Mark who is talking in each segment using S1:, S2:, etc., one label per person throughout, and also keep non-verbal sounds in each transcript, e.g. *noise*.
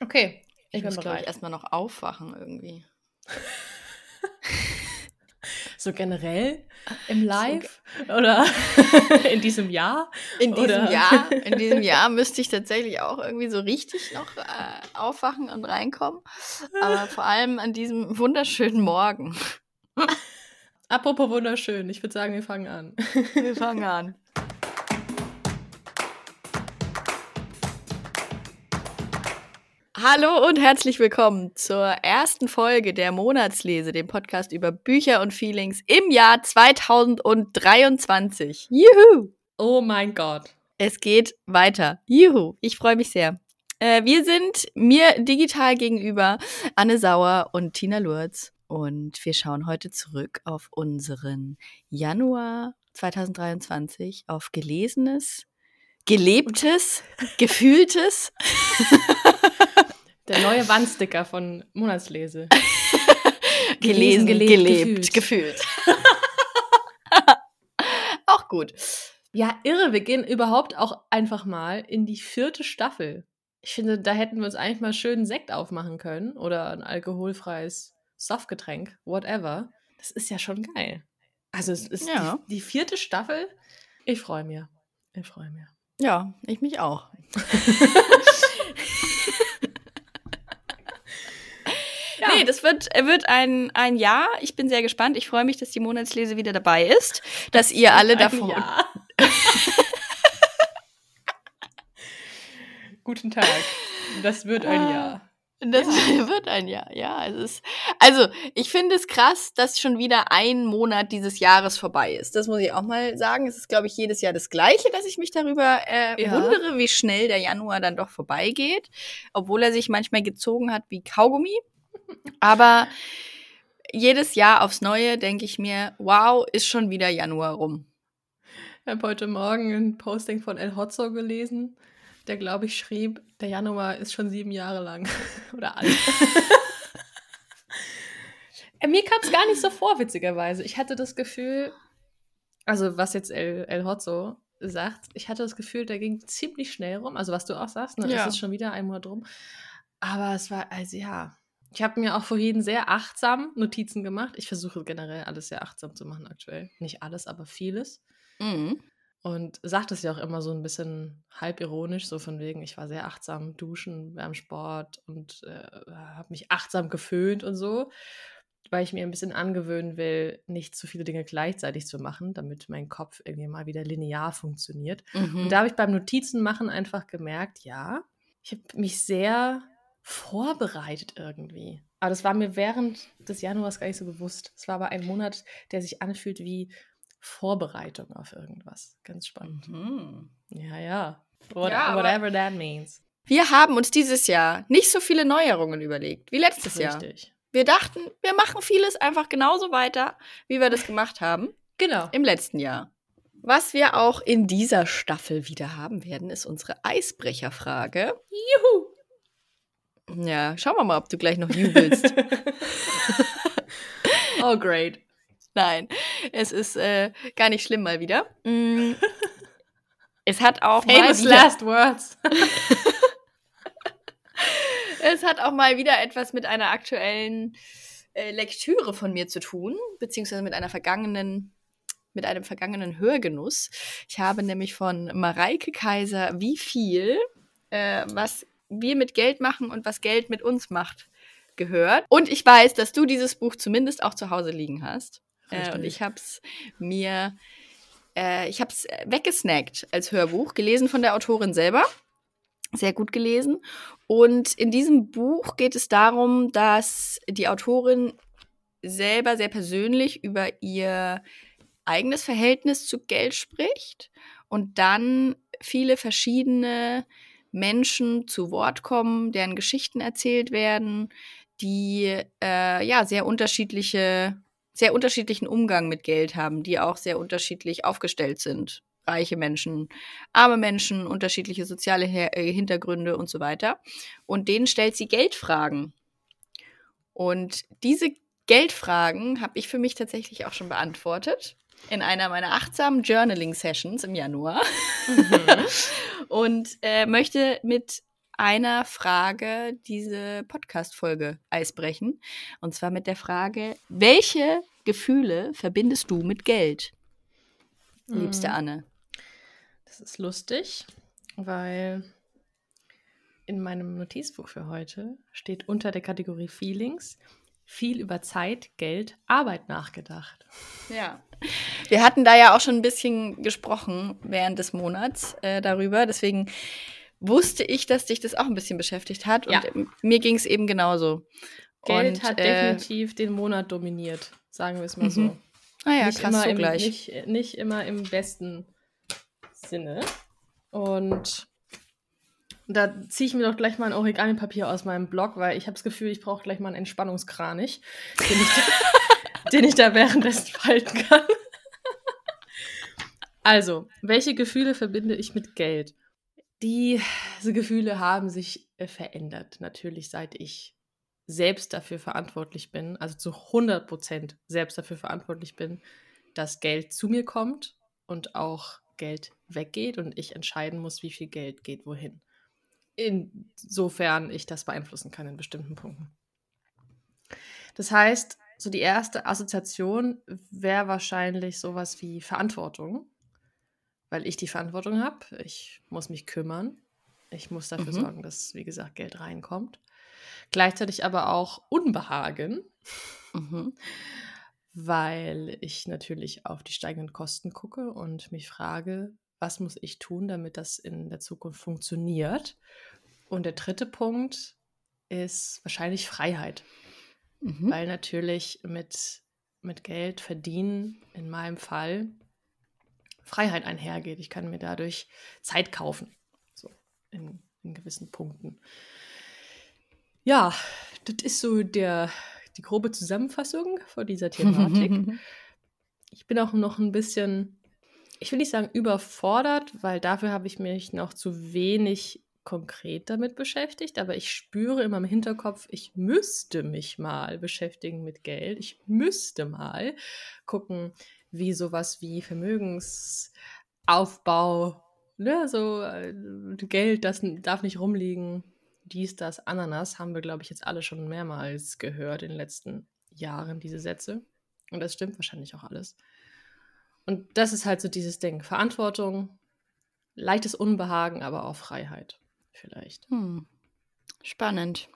S1: Okay,
S2: Ich,
S1: ich bin
S2: muss, glaube ich, erstmal noch aufwachen irgendwie. *laughs*
S1: So generell im Live oder *laughs* in diesem Jahr?
S2: In diesem
S1: Oder-
S2: Jahr, in diesem *laughs* Jahr müsste ich tatsächlich auch irgendwie so richtig noch äh, aufwachen und reinkommen. Aber vor allem an diesem wunderschönen Morgen.
S1: Apropos wunderschön, ich würde sagen, wir fangen an.
S2: Wir fangen an. Hallo und herzlich willkommen zur ersten Folge der Monatslese, dem Podcast über Bücher und Feelings im Jahr 2023. Juhu!
S1: Oh mein Gott.
S2: Es geht weiter. Juhu! Ich freue mich sehr. Äh, wir sind mir digital gegenüber Anne Sauer und Tina Lurz und wir schauen heute zurück auf unseren Januar 2023, auf Gelesenes, Gelebtes, *laughs* Gefühltes.
S1: Der neue Wandsticker von Monatslese. *laughs*
S2: gelesen,
S1: Gelesen, gelebt,
S2: gelebt, gefühlt. *laughs* Auch gut.
S1: Ja, irre, wir gehen überhaupt auch einfach mal in die vierte Staffel. Ich finde, da hätten wir uns eigentlich mal schön einen Sekt aufmachen können oder ein alkoholfreies Softgetränk, whatever. Das ist ja schon geil. Also es ist
S2: Ja.
S1: die, die vierte Staffel. Ich freue mich. Ich freue mich.
S2: Ja, ich mich auch. *laughs*
S1: Ja.
S2: Nee, das wird, äh, wird ein, ein Jahr. Ich bin sehr gespannt. Ich freue mich, dass die Monatslese wieder dabei ist. Dass ihr alle davon.
S1: Jahr. *laughs* Guten Tag. Das wird ein
S2: Ah.
S1: Jahr.
S2: Das *laughs* wird ein Jahr, ja. Es ist, also, ich finde es krass, dass schon wieder ein Monat dieses Jahres vorbei ist. Das muss ich auch mal sagen. Es ist, glaube ich, jedes Jahr das Gleiche, dass ich mich darüber äh,
S1: Ja.
S2: wundere, wie schnell der Januar dann doch vorbeigeht. Obwohl er sich manchmal gezogen hat wie Kaugummi. Aber jedes Jahr aufs Neue denke ich mir, wow, ist schon wieder Januar rum.
S1: Ich habe heute Morgen ein Posting von El Hotzo gelesen, der, glaube ich, schrieb, der Januar ist schon sieben Jahre lang. *laughs* Oder alt. *laughs* Mir kam es gar nicht so vor, witzigerweise. Ich hatte das Gefühl, also was jetzt El, El Hotzo sagt, ich hatte das Gefühl, der ging ziemlich schnell rum. Also was du auch sagst, ne?
S2: Ja.
S1: es ist schon wieder ein Monat rum. Aber es war, also ja. Ich habe mir auch vorhin sehr achtsam Notizen gemacht. Ich versuche generell alles sehr achtsam zu machen aktuell. Nicht alles, aber vieles.
S2: Mhm.
S1: Und sagt es ja auch immer so ein bisschen halb ironisch, so von wegen, ich war sehr achtsam duschen beim Sport und äh, habe mich achtsam geföhnt und so, weil ich mir ein bisschen angewöhnen will, nicht zu viele Dinge gleichzeitig zu machen, damit mein Kopf irgendwie mal wieder linear funktioniert.
S2: Mhm.
S1: Und da habe ich beim Notizen machen einfach gemerkt, ja, ich habe mich sehr vorbereitet irgendwie. Aber das war mir während des Januars gar nicht so bewusst. Es war aber ein Monat, der sich anfühlt wie Vorbereitung auf irgendwas. Ganz spannend.
S2: Mhm.
S1: Ja, ja. What,
S2: Ja,
S1: whatever that means.
S2: Wir haben uns dieses Jahr nicht so viele Neuerungen überlegt wie letztes Jahr.
S1: Richtig.
S2: Wir dachten, wir machen vieles einfach genauso weiter, wie wir das gemacht haben
S1: Genau.
S2: im letzten Jahr. Was wir auch in dieser Staffel wieder haben werden, ist unsere Eisbrecherfrage.
S1: Juhu.
S2: Ja, schauen wir mal, ob du gleich noch jubelst. *laughs* *laughs*
S1: oh, great.
S2: Nein, es ist äh, gar nicht schlimm mal wieder. Mm. *laughs* Es hat auch mal
S1: Famous
S2: wieder,
S1: last words.
S2: es hat auch mal wieder etwas mit einer aktuellen äh, Lektüre von mir zu tun, beziehungsweise mit einer vergangenen, mit einem vergangenen Hörgenuss. Ich habe nämlich von Mareike Kaiser Wie viel, äh, was wir mit Geld machen und was Geld mit uns macht, gehört. Und ich weiß, dass du dieses Buch zumindest auch zu Hause liegen hast. Äh, und ich habe es mir, äh, ich habe es weggesnackt als Hörbuch, gelesen von der Autorin selber. Sehr gut gelesen. Und in diesem Buch geht es darum, dass die Autorin selber sehr persönlich über ihr eigenes Verhältnis zu Geld spricht und dann viele verschiedene Menschen zu Wort kommen, deren Geschichten erzählt werden, die äh, ja sehr unterschiedliche, sehr unterschiedlichen Umgang mit Geld haben, die auch sehr unterschiedlich aufgestellt sind. Reiche Menschen, arme Menschen, unterschiedliche soziale Her äh, Hintergründe und so weiter. Und denen stellt sie Geldfragen. Und diese Geldfragen habe ich für mich tatsächlich auch schon beantwortet. In einer meiner achtsamen Journaling-Sessions im Januar mhm. *laughs* und äh, möchte mit einer Frage diese Podcast-Folge eisbrechen. Und zwar mit der Frage: Welche Gefühle verbindest du mit Geld, mhm. liebste Anne?
S1: Das ist lustig, weil in meinem Notizbuch für heute steht unter der Kategorie Feelings viel über Zeit, Geld, Arbeit nachgedacht.
S2: Ja. Wir hatten da ja auch schon ein bisschen gesprochen während des Monats äh, darüber. Deswegen wusste ich, dass dich das auch ein bisschen beschäftigt hat. Und ja. mir ging es eben genauso.
S1: Geld und, hat äh, definitiv den Monat dominiert, sagen wir es mal mhm. so.
S2: Ah ja, nicht krass, immer so im, gleich.
S1: Nicht, nicht immer im besten Sinne. Und da ziehe ich mir doch gleich mal ein Origami-Papier aus meinem Blog, weil ich habe das Gefühl, ich brauche gleich mal einen Entspannungskranich, den ich da, *laughs* den ich da währenddessen falten kann. also, welche Gefühle verbinde ich mit Geld? Diese Gefühle haben sich äh, verändert, natürlich, seit ich selbst dafür verantwortlich bin, also zu 100 Prozent selbst dafür verantwortlich bin, dass Geld zu mir kommt und auch Geld weggeht und ich entscheiden muss, wie viel Geld geht wohin. Insofern ich das beeinflussen kann in bestimmten Punkten. Das heißt, so die erste Assoziation wäre wahrscheinlich sowas wie Verantwortung weil ich die Verantwortung habe. Ich muss mich kümmern. Ich muss dafür mhm. sorgen, dass, wie gesagt, Geld reinkommt. Gleichzeitig aber auch Unbehagen, mhm. weil ich natürlich auf die steigenden Kosten gucke und mich frage, was muss ich tun, damit das in der Zukunft funktioniert. Und der dritte Punkt ist wahrscheinlich Freiheit, mhm. weil natürlich mit, mit Geld verdienen, in meinem Fall, Freiheit einhergeht. Ich kann mir dadurch Zeit kaufen. So in, in gewissen Punkten. Ja, das ist so der, die grobe Zusammenfassung von dieser Thematik. *laughs* ich bin auch noch ein bisschen, ich will nicht sagen überfordert, weil dafür habe ich mich noch zu wenig konkret damit beschäftigt, aber ich spüre in meinem Hinterkopf, ich müsste mich mal beschäftigen mit Geld. Ich müsste mal gucken, wie sowas wie Vermögensaufbau, ne, so äh, Geld, das darf nicht rumliegen, dies, das, Ananas, haben wir, glaube ich, jetzt alle schon mehrmals gehört in den letzten Jahren, diese Sätze. Und das stimmt wahrscheinlich auch alles. Und das ist halt so dieses Ding. Verantwortung, leichtes Unbehagen, aber auch Freiheit vielleicht. Hm.
S2: Spannend.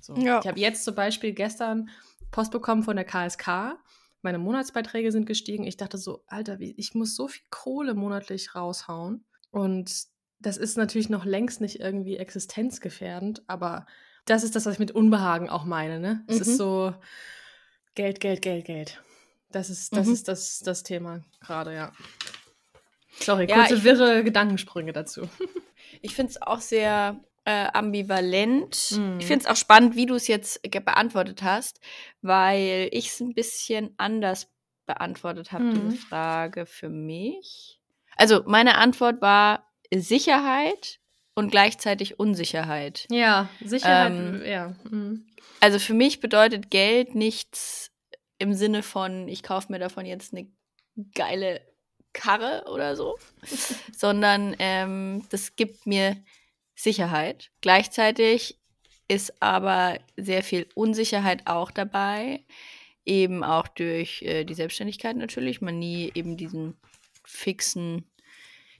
S1: So. Ja. Ich habe jetzt zum Beispiel gestern Post bekommen von der KSK meine Monatsbeiträge sind gestiegen. Ich dachte so, Alter, ich muss so viel Kohle monatlich raushauen. Und das ist natürlich noch längst nicht irgendwie existenzgefährdend, aber das ist das, was ich mit Unbehagen auch meine. Ne? Es mhm. ist so Geld, Geld, Geld, Geld. Das ist das, mhm. ist das, das Thema gerade, ja. Sorry, kurze ja, wirre Gedankensprünge dazu. *laughs*
S2: ich finde es auch sehr äh, ambivalent. Mhm. Ich finde es auch spannend, wie du es jetzt beantwortet hast, weil ich es ein bisschen anders beantwortet habe, mhm. diese Frage für mich. Also meine Antwort war Sicherheit und gleichzeitig Unsicherheit.
S1: Ja, Sicherheit, ähm, ja. Mhm.
S2: Also für mich bedeutet Geld nichts im Sinne von, ich kaufe mir davon jetzt eine geile Karre oder so, sondern ähm, das gibt mir Sicherheit. Gleichzeitig ist aber sehr viel Unsicherheit auch dabei, eben auch durch äh, die Selbstständigkeit natürlich, man nie eben diesen fixen,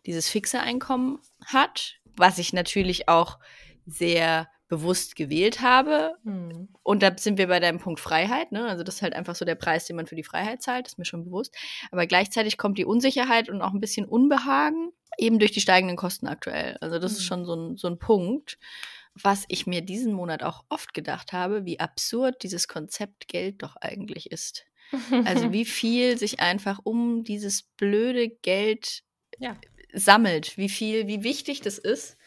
S2: dieses fixe Einkommen hat, was ich natürlich auch sehr bewusst gewählt habe. Mhm. Und da sind wir bei deinem Punkt Freiheit. Ne? Also das ist halt einfach so der Preis, den man für die Freiheit zahlt, ist mir schon bewusst. Aber gleichzeitig kommt die Unsicherheit und auch ein bisschen Unbehagen eben durch die steigenden Kosten aktuell. Also das mhm. ist schon so ein, so ein Punkt, was ich mir diesen Monat auch oft gedacht habe, wie absurd dieses Konzept Geld doch eigentlich ist. Also *laughs* wie viel sich einfach um dieses blöde Geld ja. sammelt, wie viel, wie wichtig das ist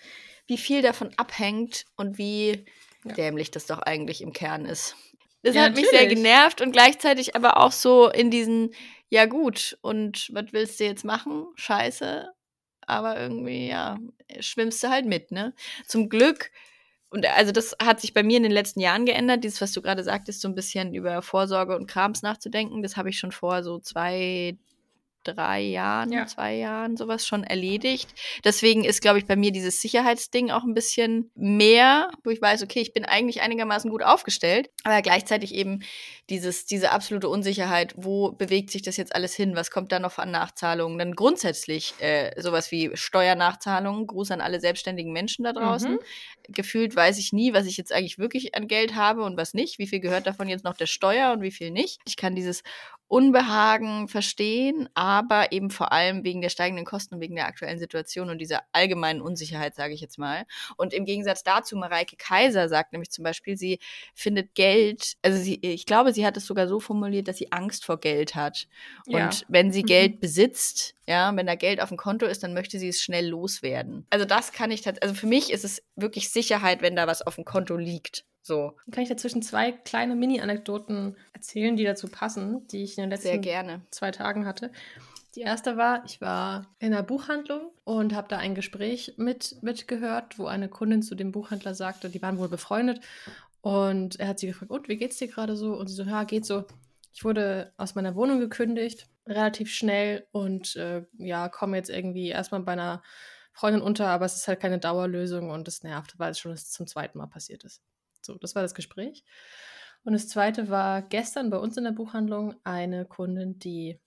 S2: wie viel davon abhängt und wie ja. dämlich das doch eigentlich im Kern ist. Das ja, hat natürlich. mich sehr genervt und gleichzeitig aber auch so in diesen, ja gut, und was willst du jetzt machen? Scheiße. Aber irgendwie, ja, schwimmst du halt mit, ne? Zum Glück, und also das hat sich bei mir in den letzten Jahren geändert, dieses, was du gerade sagtest, so ein bisschen über Vorsorge und Krams nachzudenken. Das habe ich schon vor so zwei, drei Jahren,
S1: Ja.
S2: zwei Jahren, sowas schon erledigt. Deswegen ist, glaube ich, bei mir dieses Sicherheitsding auch ein bisschen mehr, wo ich weiß, okay, ich bin eigentlich einigermaßen gut aufgestellt, aber gleichzeitig eben dieses, diese absolute Unsicherheit, wo bewegt sich das jetzt alles hin, was kommt da noch an Nachzahlungen, dann grundsätzlich äh, sowas wie Steuernachzahlungen, Gruß an alle selbstständigen Menschen da draußen.
S1: Mhm.
S2: Gefühlt weiß ich nie, was ich jetzt eigentlich wirklich an Geld habe und was nicht, wie viel gehört davon jetzt noch der Steuer und wie viel nicht. Ich kann dieses Unbehagen verstehen, aber eben vor allem wegen der steigenden Kosten und wegen der aktuellen Situation und dieser allgemeinen Unsicherheit, sage ich jetzt mal. Und im Gegensatz dazu, Mareike Kaiser sagt nämlich zum Beispiel, sie findet Geld, also sie, ich glaube, sie hat es sogar so formuliert, dass sie Angst vor Geld hat.
S1: Ja.
S2: Und wenn sie
S1: Mhm.
S2: Geld besitzt, ja, wenn da Geld auf dem Konto ist, dann möchte sie es schnell loswerden. Also das kann ich tatsächlich, also für mich ist es wirklich Sicherheit, wenn da was auf dem Konto liegt. So,
S1: Kann ich dazwischen zwei kleine Mini-Anekdoten erzählen, die dazu passen, die ich in den letzten zwei Tagen hatte. Die erste war, ich war in einer Buchhandlung und habe da ein Gespräch mit, mitgehört, wo eine Kundin zu dem Buchhändler sagte, die waren wohl befreundet. Und er hat sie gefragt, und wie geht's dir gerade so? Und sie so, ja, geht so. Ich wurde aus meiner Wohnung gekündigt, relativ schnell und äh, ja, komme jetzt irgendwie erstmal bei einer Freundin unter, aber es ist halt keine Dauerlösung und es nervt, weil es schon zum zweiten Mal passiert ist. So, das war das Gespräch. Und das zweite war gestern bei uns in der Buchhandlung eine Kundin, die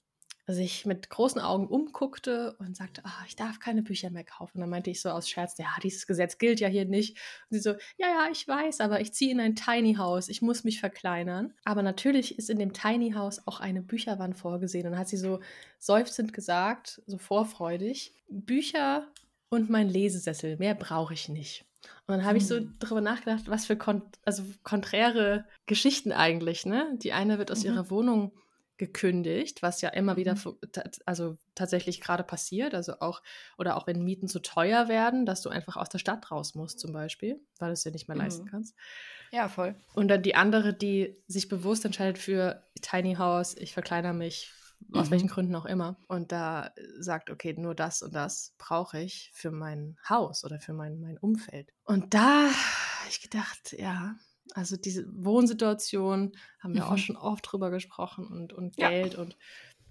S1: sich mit großen Augen umguckte und sagte, ah, ich darf keine Bücher mehr kaufen. Und dann meinte ich so aus Scherz, ja, dieses Gesetz gilt ja hier nicht. Und sie so, ja, ja, ich weiß, aber ich ziehe in ein Tiny House, ich muss mich verkleinern. Aber natürlich ist in dem Tiny House auch eine Bücherwand vorgesehen. Und dann hat sie so seufzend gesagt, so vorfreudig, Bücher und mein Lesesessel, mehr brauche ich nicht. Und dann habe ich so
S2: Hm.
S1: darüber nachgedacht, was für kon also konträre Geschichten eigentlich, ne? Die eine wird aus
S2: Mhm.
S1: ihrer Wohnung gekündigt, was ja immer wieder
S2: Mhm.
S1: also tatsächlich gerade passiert, also auch oder auch wenn Mieten zu teuer werden, dass du einfach aus der Stadt raus musst zum Beispiel, weil du es dir nicht mehr leisten
S2: Mhm.
S1: kannst.
S2: Ja, voll.
S1: Und dann die andere, die sich bewusst entscheidet für Tiny House, ich verkleinere mich, aus
S2: Mhm.
S1: welchen Gründen auch immer. Und da sagt, okay, nur das und das brauche ich für mein Haus oder für mein, mein Umfeld. Und da habe ich gedacht, ja, also diese Wohnsituation haben wir auch
S2: Mhm.
S1: schon oft drüber gesprochen und, und
S2: Ja.
S1: Geld und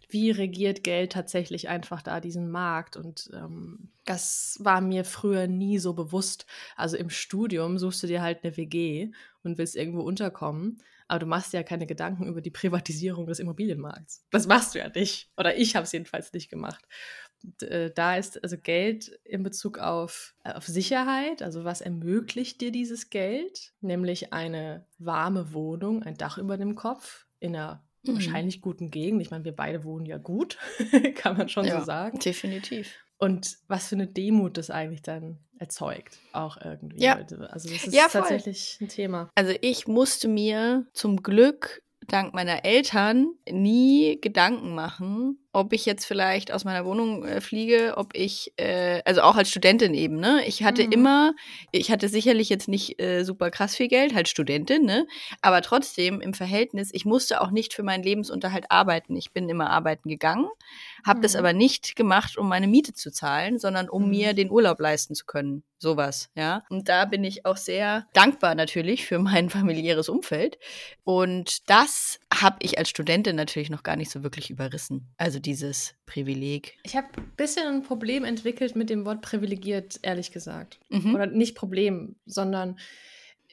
S1: wie regiert Geld tatsächlich einfach da diesen Markt? Und ähm, das war mir früher nie so bewusst. Also im Studium suchst du dir halt eine WG und willst irgendwo unterkommen, aber du machst dir ja keine Gedanken über die Privatisierung des Immobilienmarkts. Das machst du ja nicht. Oder ich habe es jedenfalls nicht gemacht. Und, äh, da ist also Geld in Bezug auf, äh, auf Sicherheit, also was ermöglicht dir dieses Geld? Nämlich eine warme Wohnung, ein Dach über dem Kopf in einer
S2: Mhm.
S1: wahrscheinlich guten Gegend. Ich meine, wir beide wohnen ja gut, *laughs* kann man schon
S2: Ja.
S1: so sagen.
S2: Definitiv.
S1: Und was für eine Demut das eigentlich dann erzeugt, auch irgendwie.
S2: Ja.
S1: Also das ist
S2: Ja,
S1: tatsächlich ein Thema.
S2: Also ich musste mir zum Glück dank meiner Eltern nie Gedanken machen, ob ich jetzt vielleicht aus meiner Wohnung äh, fliege, ob ich, äh, also auch als Studentin eben, ne? Ich hatte
S1: Mhm.
S2: immer, ich hatte sicherlich jetzt nicht äh, super krass viel Geld, halt Studentin, ne? Aber trotzdem im Verhältnis, ich musste auch nicht für meinen Lebensunterhalt arbeiten. Ich bin immer arbeiten gegangen, habe das
S1: Mhm.
S2: aber nicht gemacht, um meine Miete zu zahlen, sondern um
S1: Mhm.
S2: mir den Urlaub leisten zu können. Sowas, ja. Und da bin ich auch sehr dankbar natürlich für mein *laughs* familiäres Umfeld. Und das habe ich als Studentin natürlich noch gar nicht so wirklich überrissen. Also dieses Privileg.
S1: Ich habe ein bisschen ein Problem entwickelt mit dem Wort privilegiert, ehrlich gesagt.
S2: Mhm.
S1: Oder nicht Problem, sondern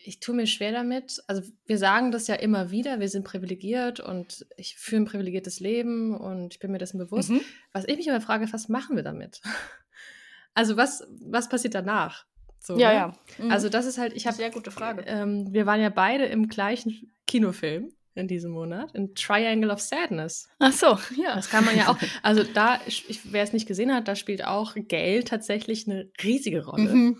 S1: ich tue mir schwer damit. Also wir sagen das ja immer wieder, wir sind privilegiert und ich führe ein privilegiertes Leben und ich bin mir dessen bewusst.
S2: Mhm.
S1: Was ich mich aber frage, was machen wir damit? *laughs* Also was, was passiert danach? So,
S2: Ja,
S1: ne?
S2: ja. Mhm.
S1: Also das ist halt, ich habe
S2: Sehr gute Frage.
S1: Ähm, wir waren ja beide im gleichen Kinofilm in diesem Monat, in Triangle of Sadness.
S2: Ach so, ja.
S1: Das kann man ja auch. Also da, ich, wer es nicht gesehen hat, da spielt auch Geld tatsächlich eine riesige Rolle.
S2: Mhm.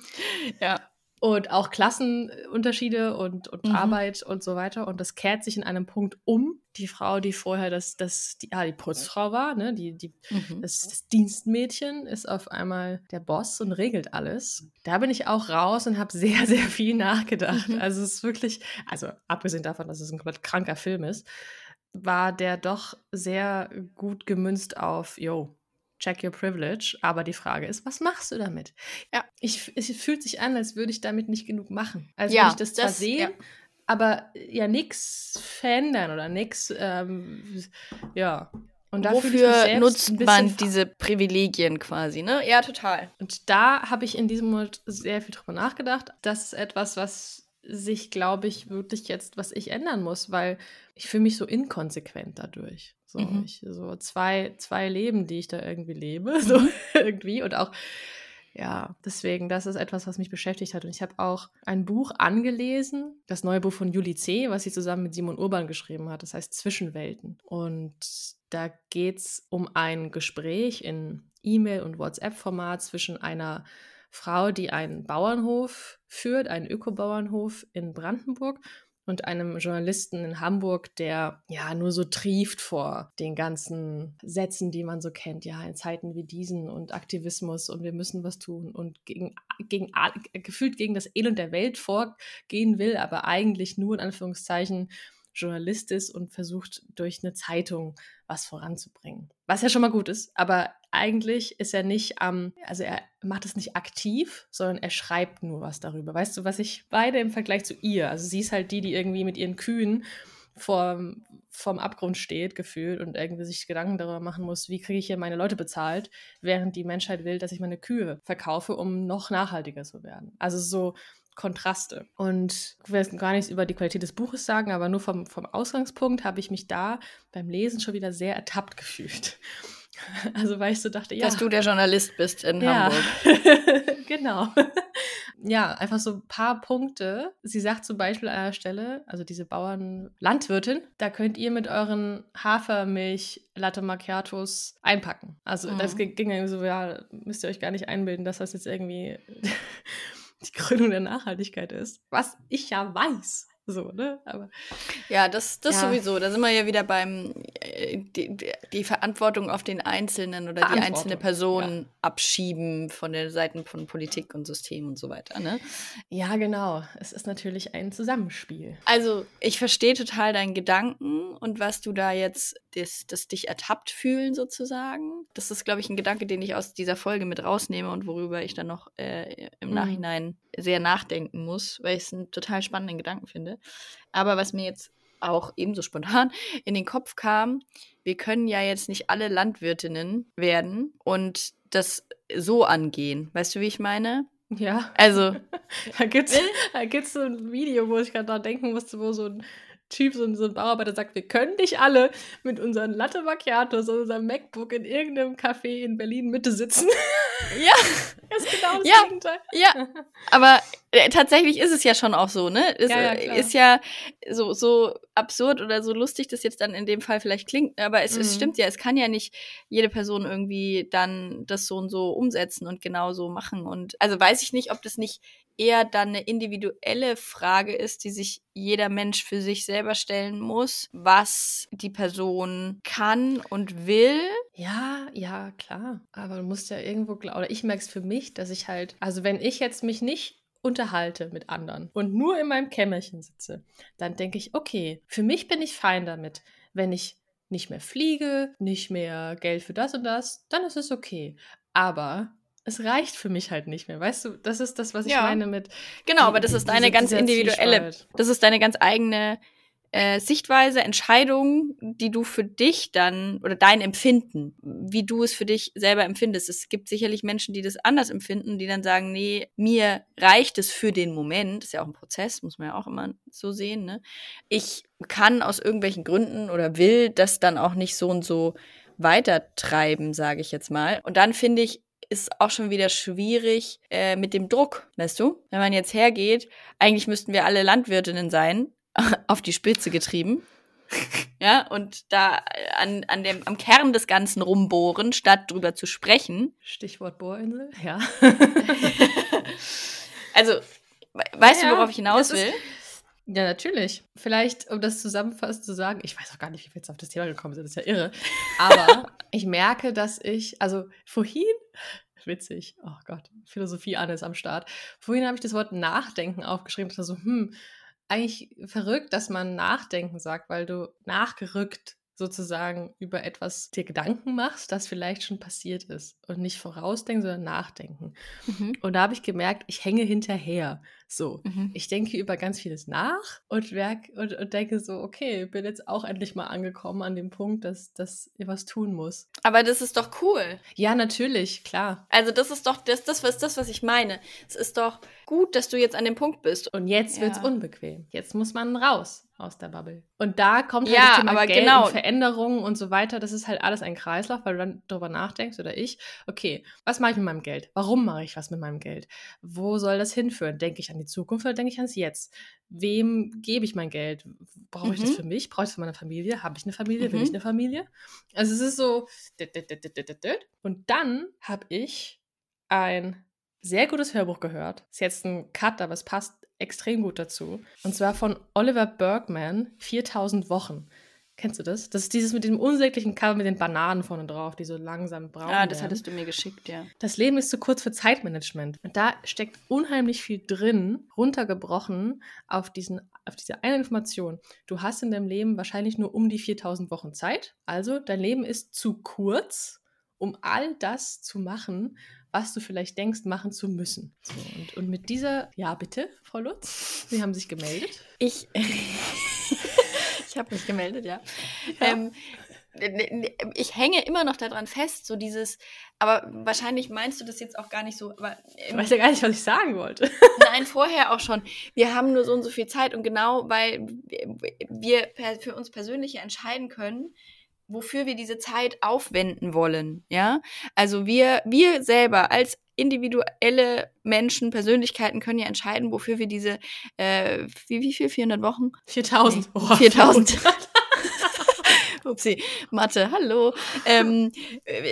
S2: Ja.
S1: Und auch Klassenunterschiede und, und
S2: Mhm.
S1: Arbeit und so weiter. Und das kehrt sich in einem Punkt um. Die Frau, die vorher das, das, die, ah, die Putzfrau war, ne, die, die,
S2: Mhm.
S1: das, das Dienstmädchen ist auf einmal der Boss und regelt alles. Da bin ich auch raus und habe sehr, sehr viel nachgedacht.
S2: Mhm.
S1: Also es ist wirklich, also abgesehen davon, dass es ein komplett kranker Film ist, war der doch sehr gut gemünzt auf, yo, check your privilege. Aber die Frage ist, was machst du damit?
S2: Ja.
S1: Ich, es fühlt sich an, als würde ich damit nicht genug machen. Als
S2: Ja,
S1: würde ich das zwar
S2: das-
S1: sehen,
S2: ja.
S1: aber ja nichts verändern oder nichts, ähm, ja.
S2: Und Wofür nutzt man diese Privilegien quasi, ne? Ja, total.
S1: Und da habe ich in diesem Moment sehr viel drüber nachgedacht. Das ist etwas, was sich, glaube ich, wirklich jetzt, was ich ändern muss, weil ich fühle mich so inkonsequent dadurch. So, mhm. ich, so zwei, zwei Leben, die ich da irgendwie lebe, *laughs* so mhm. irgendwie. Und auch, ja, deswegen, das ist etwas, was mich beschäftigt hat. Und ich habe auch ein Buch angelesen, das neue Buch von Julie C., was sie zusammen mit Simon Urban geschrieben hat. Das heißt Zwischenwelten. Und da geht es um ein Gespräch in E-Mail- und WhatsApp-Format zwischen einer Frau, die einen Bauernhof führt, einen Ökobauernhof in Brandenburg und einem Journalisten in Hamburg, der ja nur so trieft vor den ganzen Sätzen, die man so kennt, ja, in Zeiten wie diesen und Aktivismus und wir müssen was tun und gegen, gegen gefühlt gegen das Elend der Welt vorgehen will, aber eigentlich nur in Anführungszeichen Journalist ist und versucht durch eine Zeitung was voranzubringen. Was ja schon mal gut ist, aber eigentlich ist er nicht am, also er macht es nicht aktiv, sondern er schreibt nur was darüber. Weißt du, was ich beide im Vergleich zu ihr, also sie ist halt die, die irgendwie mit ihren Kühen vorm, vorm Abgrund steht, gefühlt, und irgendwie sich Gedanken darüber machen muss, wie kriege ich hier meine Leute bezahlt, während die Menschheit will, dass ich meine Kühe verkaufe, um noch nachhaltiger zu werden. Also so Kontraste. Und ich will jetzt gar nichts über die Qualität des Buches sagen, aber nur vom, vom Ausgangspunkt habe ich mich da beim Lesen schon wieder sehr ertappt gefühlt. *laughs* Also weil ich so dachte, ja.
S2: Dass du der Journalist bist in ja. Hamburg. *laughs*
S1: genau. *laughs* Ja, einfach so ein paar Punkte. Sie sagt zum Beispiel an einer Stelle, also diese Bauern, Landwirtin, da könnt ihr mit euren Hafermilch Latte Macchiatos einpacken. Also mhm. das ging irgendwie so, ja, müsst ihr euch gar nicht einbilden, dass das jetzt irgendwie die Krönung der Nachhaltigkeit ist. Was ich ja weiß. So, ne? Aber,
S2: ja, das, das ja. sowieso. Da sind wir ja wieder beim äh, die, die, Verantwortung auf den Einzelnen oder die einzelne Person ja. abschieben von den Seiten von Politik und System und so weiter. Ne?
S1: Ja, genau. Es ist natürlich ein Zusammenspiel.
S2: Also, ich verstehe total deinen Gedanken und was du da jetzt, das, das dich ertappt fühlen sozusagen. Das ist, glaube ich, ein Gedanke, den ich aus dieser Folge mit rausnehme und worüber ich dann noch äh, im mhm. Nachhinein sehr nachdenken muss, weil ich es einen total spannenden Gedanken finde. Aber was mir jetzt auch ebenso spontan *laughs* in den Kopf kam, wir können ja jetzt nicht alle Landwirtinnen werden und das so angehen. Weißt du, wie ich meine?
S1: Ja.
S2: Also. *laughs*
S1: da gibt es so ein Video, wo ich gerade da denken musste, wo so ein Typ, so ein, so ein Bauarbeiter sagt, wir können nicht alle mit unseren Latte Macchiatos und unserem MacBook in irgendeinem Café in Berlin Mitte sitzen. *laughs*
S2: Ja. *laughs* das ist genau das ja. Gegenteil. Ja, aber äh, tatsächlich ist es ja schon auch so, ne? Es ja, ja, äh, ist ja so, so absurd oder so lustig das jetzt dann in dem Fall vielleicht klingt, aber es, mhm. es stimmt ja, es kann ja nicht jede Person irgendwie dann das so und so umsetzen und genau so machen. Und also weiß ich nicht, ob das nicht eher dann eine individuelle Frage ist, die sich jeder Mensch für sich selber stellen muss, was die Person kann und will.
S1: Ja, ja, klar. Aber du musst ja irgendwo oder ich merke es für mich, dass ich halt, also wenn ich jetzt mich nicht unterhalte mit anderen und nur in meinem Kämmerchen sitze, dann denke ich, okay, für mich bin ich fein damit, wenn ich nicht mehr fliege, nicht mehr Geld für das und das, dann ist es okay. Aber es reicht für mich halt nicht mehr. Weißt du, das ist das, was ich ja. meine mit.
S2: Genau, aber das ist deine ganz individuelle, das ist deine ganz eigene äh, Sichtweise, Entscheidung, die du für dich dann oder dein Empfinden, wie du es für dich selber empfindest. Es gibt sicherlich Menschen, die das anders empfinden, die dann sagen, nee, mir reicht es für den Moment. Das ist ja auch ein Prozess, muss man ja auch immer so sehen. Ne? Ich kann aus irgendwelchen Gründen oder will das dann auch nicht so und so weitertreiben, sage ich jetzt mal. Und dann finde ich, ist auch schon wieder schwierig äh, mit dem Druck, weißt du? Wenn man jetzt hergeht, eigentlich müssten wir alle Landwirtinnen sein, *laughs* auf die Spitze getrieben. *laughs* ja, und da äh, an, an dem, am Kern des Ganzen rumbohren, statt drüber zu sprechen.
S1: Stichwort Bohrinsel, ja. *laughs*
S2: also, weißt ja, du, worauf ich hinaus will?
S1: Ja, natürlich. Vielleicht, um das zusammenfassend zu sagen, ich weiß auch gar nicht, wie wir jetzt auf das Thema gekommen sind, das ist ja irre. Aber ich merke, dass ich, also vorhin, *laughs* witzig, oh Gott, Philosophie an ist am Start. Vorhin habe ich das Wort Nachdenken aufgeschrieben. Ich war so, hm, eigentlich verrückt, dass man Nachdenken sagt, weil du nachgerückt sozusagen über etwas dir Gedanken machst, das vielleicht schon passiert ist. Und nicht vorausdenken, sondern nachdenken.
S2: Mhm.
S1: Und da habe ich gemerkt, ich hänge hinterher. So,
S2: Mhm.
S1: ich denke über ganz vieles nach und, merk, und, und denke so, okay, bin jetzt auch endlich mal angekommen an dem Punkt, dass, dass ich was tun muss.
S2: Aber das ist doch cool.
S1: Ja, natürlich, klar.
S2: Also das ist doch das, das, was, das, was ich meine. Es ist doch gut, dass du jetzt an dem Punkt bist.
S1: Und jetzt wird's
S2: Ja.
S1: unbequem. Jetzt muss man raus aus der Bubble. Und da kommt halt
S2: Ja,
S1: das Thema
S2: aber
S1: Geld
S2: genau.
S1: und Veränderungen und so weiter. Das ist halt alles ein Kreislauf, weil du dann darüber nachdenkst oder ich, okay, was mache ich mit meinem Geld? Warum mache ich was mit meinem Geld? Wo soll das hinführen? Denke ich an die Zukunft oder denke ich ans Jetzt? Wem gebe ich mein Geld? Brauche ich das
S2: Mhm.
S1: für mich? Brauche ich das für meine Familie? Habe ich eine Familie? Will
S2: Mhm.
S1: ich eine Familie? Also es ist so. Und dann habe ich ein sehr gutes Hörbuch gehört. Ist jetzt ein Cut, aber es passt extrem gut dazu. Und zwar von Oliver Bergman, 4000 Wochen. Kennst du das? Das ist dieses mit dem unsäglichen Cover mit den Bananen vorne drauf, die so langsam braun
S2: Ah, das
S1: werden.
S2: hattest du mir geschickt, ja.
S1: Das Leben ist zu kurz für Zeitmanagement. Und da steckt unheimlich viel drin, runtergebrochen auf, diesen, auf diese eine Information. Du hast in deinem Leben wahrscheinlich nur um die 4000 Wochen Zeit. Also dein Leben ist zu kurz, um all das zu machen, was du vielleicht denkst, machen zu müssen. So, und, und mit dieser, ja bitte, Frau Lutz, Sie haben sich gemeldet.
S2: Ich, *laughs* ich habe mich gemeldet, ja.
S1: Ja.
S2: Ähm, ich hänge immer noch daran fest, so dieses, aber wahrscheinlich meinst du das jetzt auch gar nicht so, aber
S1: Ich
S2: im
S1: weiß ja gar nicht, was ich sagen wollte. *laughs*
S2: Nein, vorher auch schon. Wir haben nur so und so viel Zeit und genau, weil wir für uns persönlich entscheiden können, wofür wir diese Zeit aufwenden wollen, ja? Also wir, wir selber als individuelle Menschen, Persönlichkeiten können ja entscheiden, wofür wir diese, äh, wie, wie viel, 400 Wochen?
S1: 4000.
S2: Nee,
S1: Oh,
S2: 4000. Upsi, Mathe, hallo. Ähm,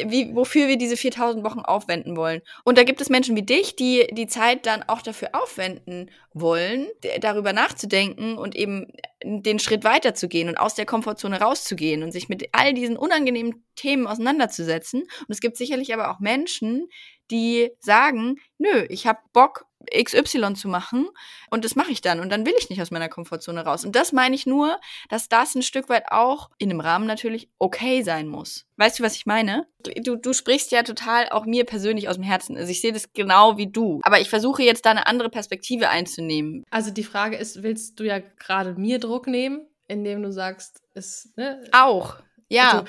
S2: wie, wofür wir diese 4000 Wochen aufwenden wollen. Und da gibt es Menschen wie dich, die die Zeit dann auch dafür aufwenden wollen, darüber nachzudenken und eben den Schritt weiterzugehen und aus der Komfortzone rauszugehen und sich mit all diesen unangenehmen Themen auseinanderzusetzen. Und es gibt sicherlich aber auch Menschen, die sagen, nö, ich habe Bock, XY zu machen und das mache ich dann und dann will ich nicht aus meiner Komfortzone raus. Und das meine ich nur, dass das ein Stück weit auch in einem Rahmen natürlich okay sein muss. Weißt du, was ich meine? Du, du sprichst ja total auch mir persönlich aus dem Herzen. Also ich sehe das genau wie du. Aber ich versuche jetzt da eine andere Perspektive einzunehmen.
S1: Also die Frage ist, willst du ja gerade mir Druck nehmen, indem du sagst, es, ne,
S2: Auch. Ja.
S1: Also-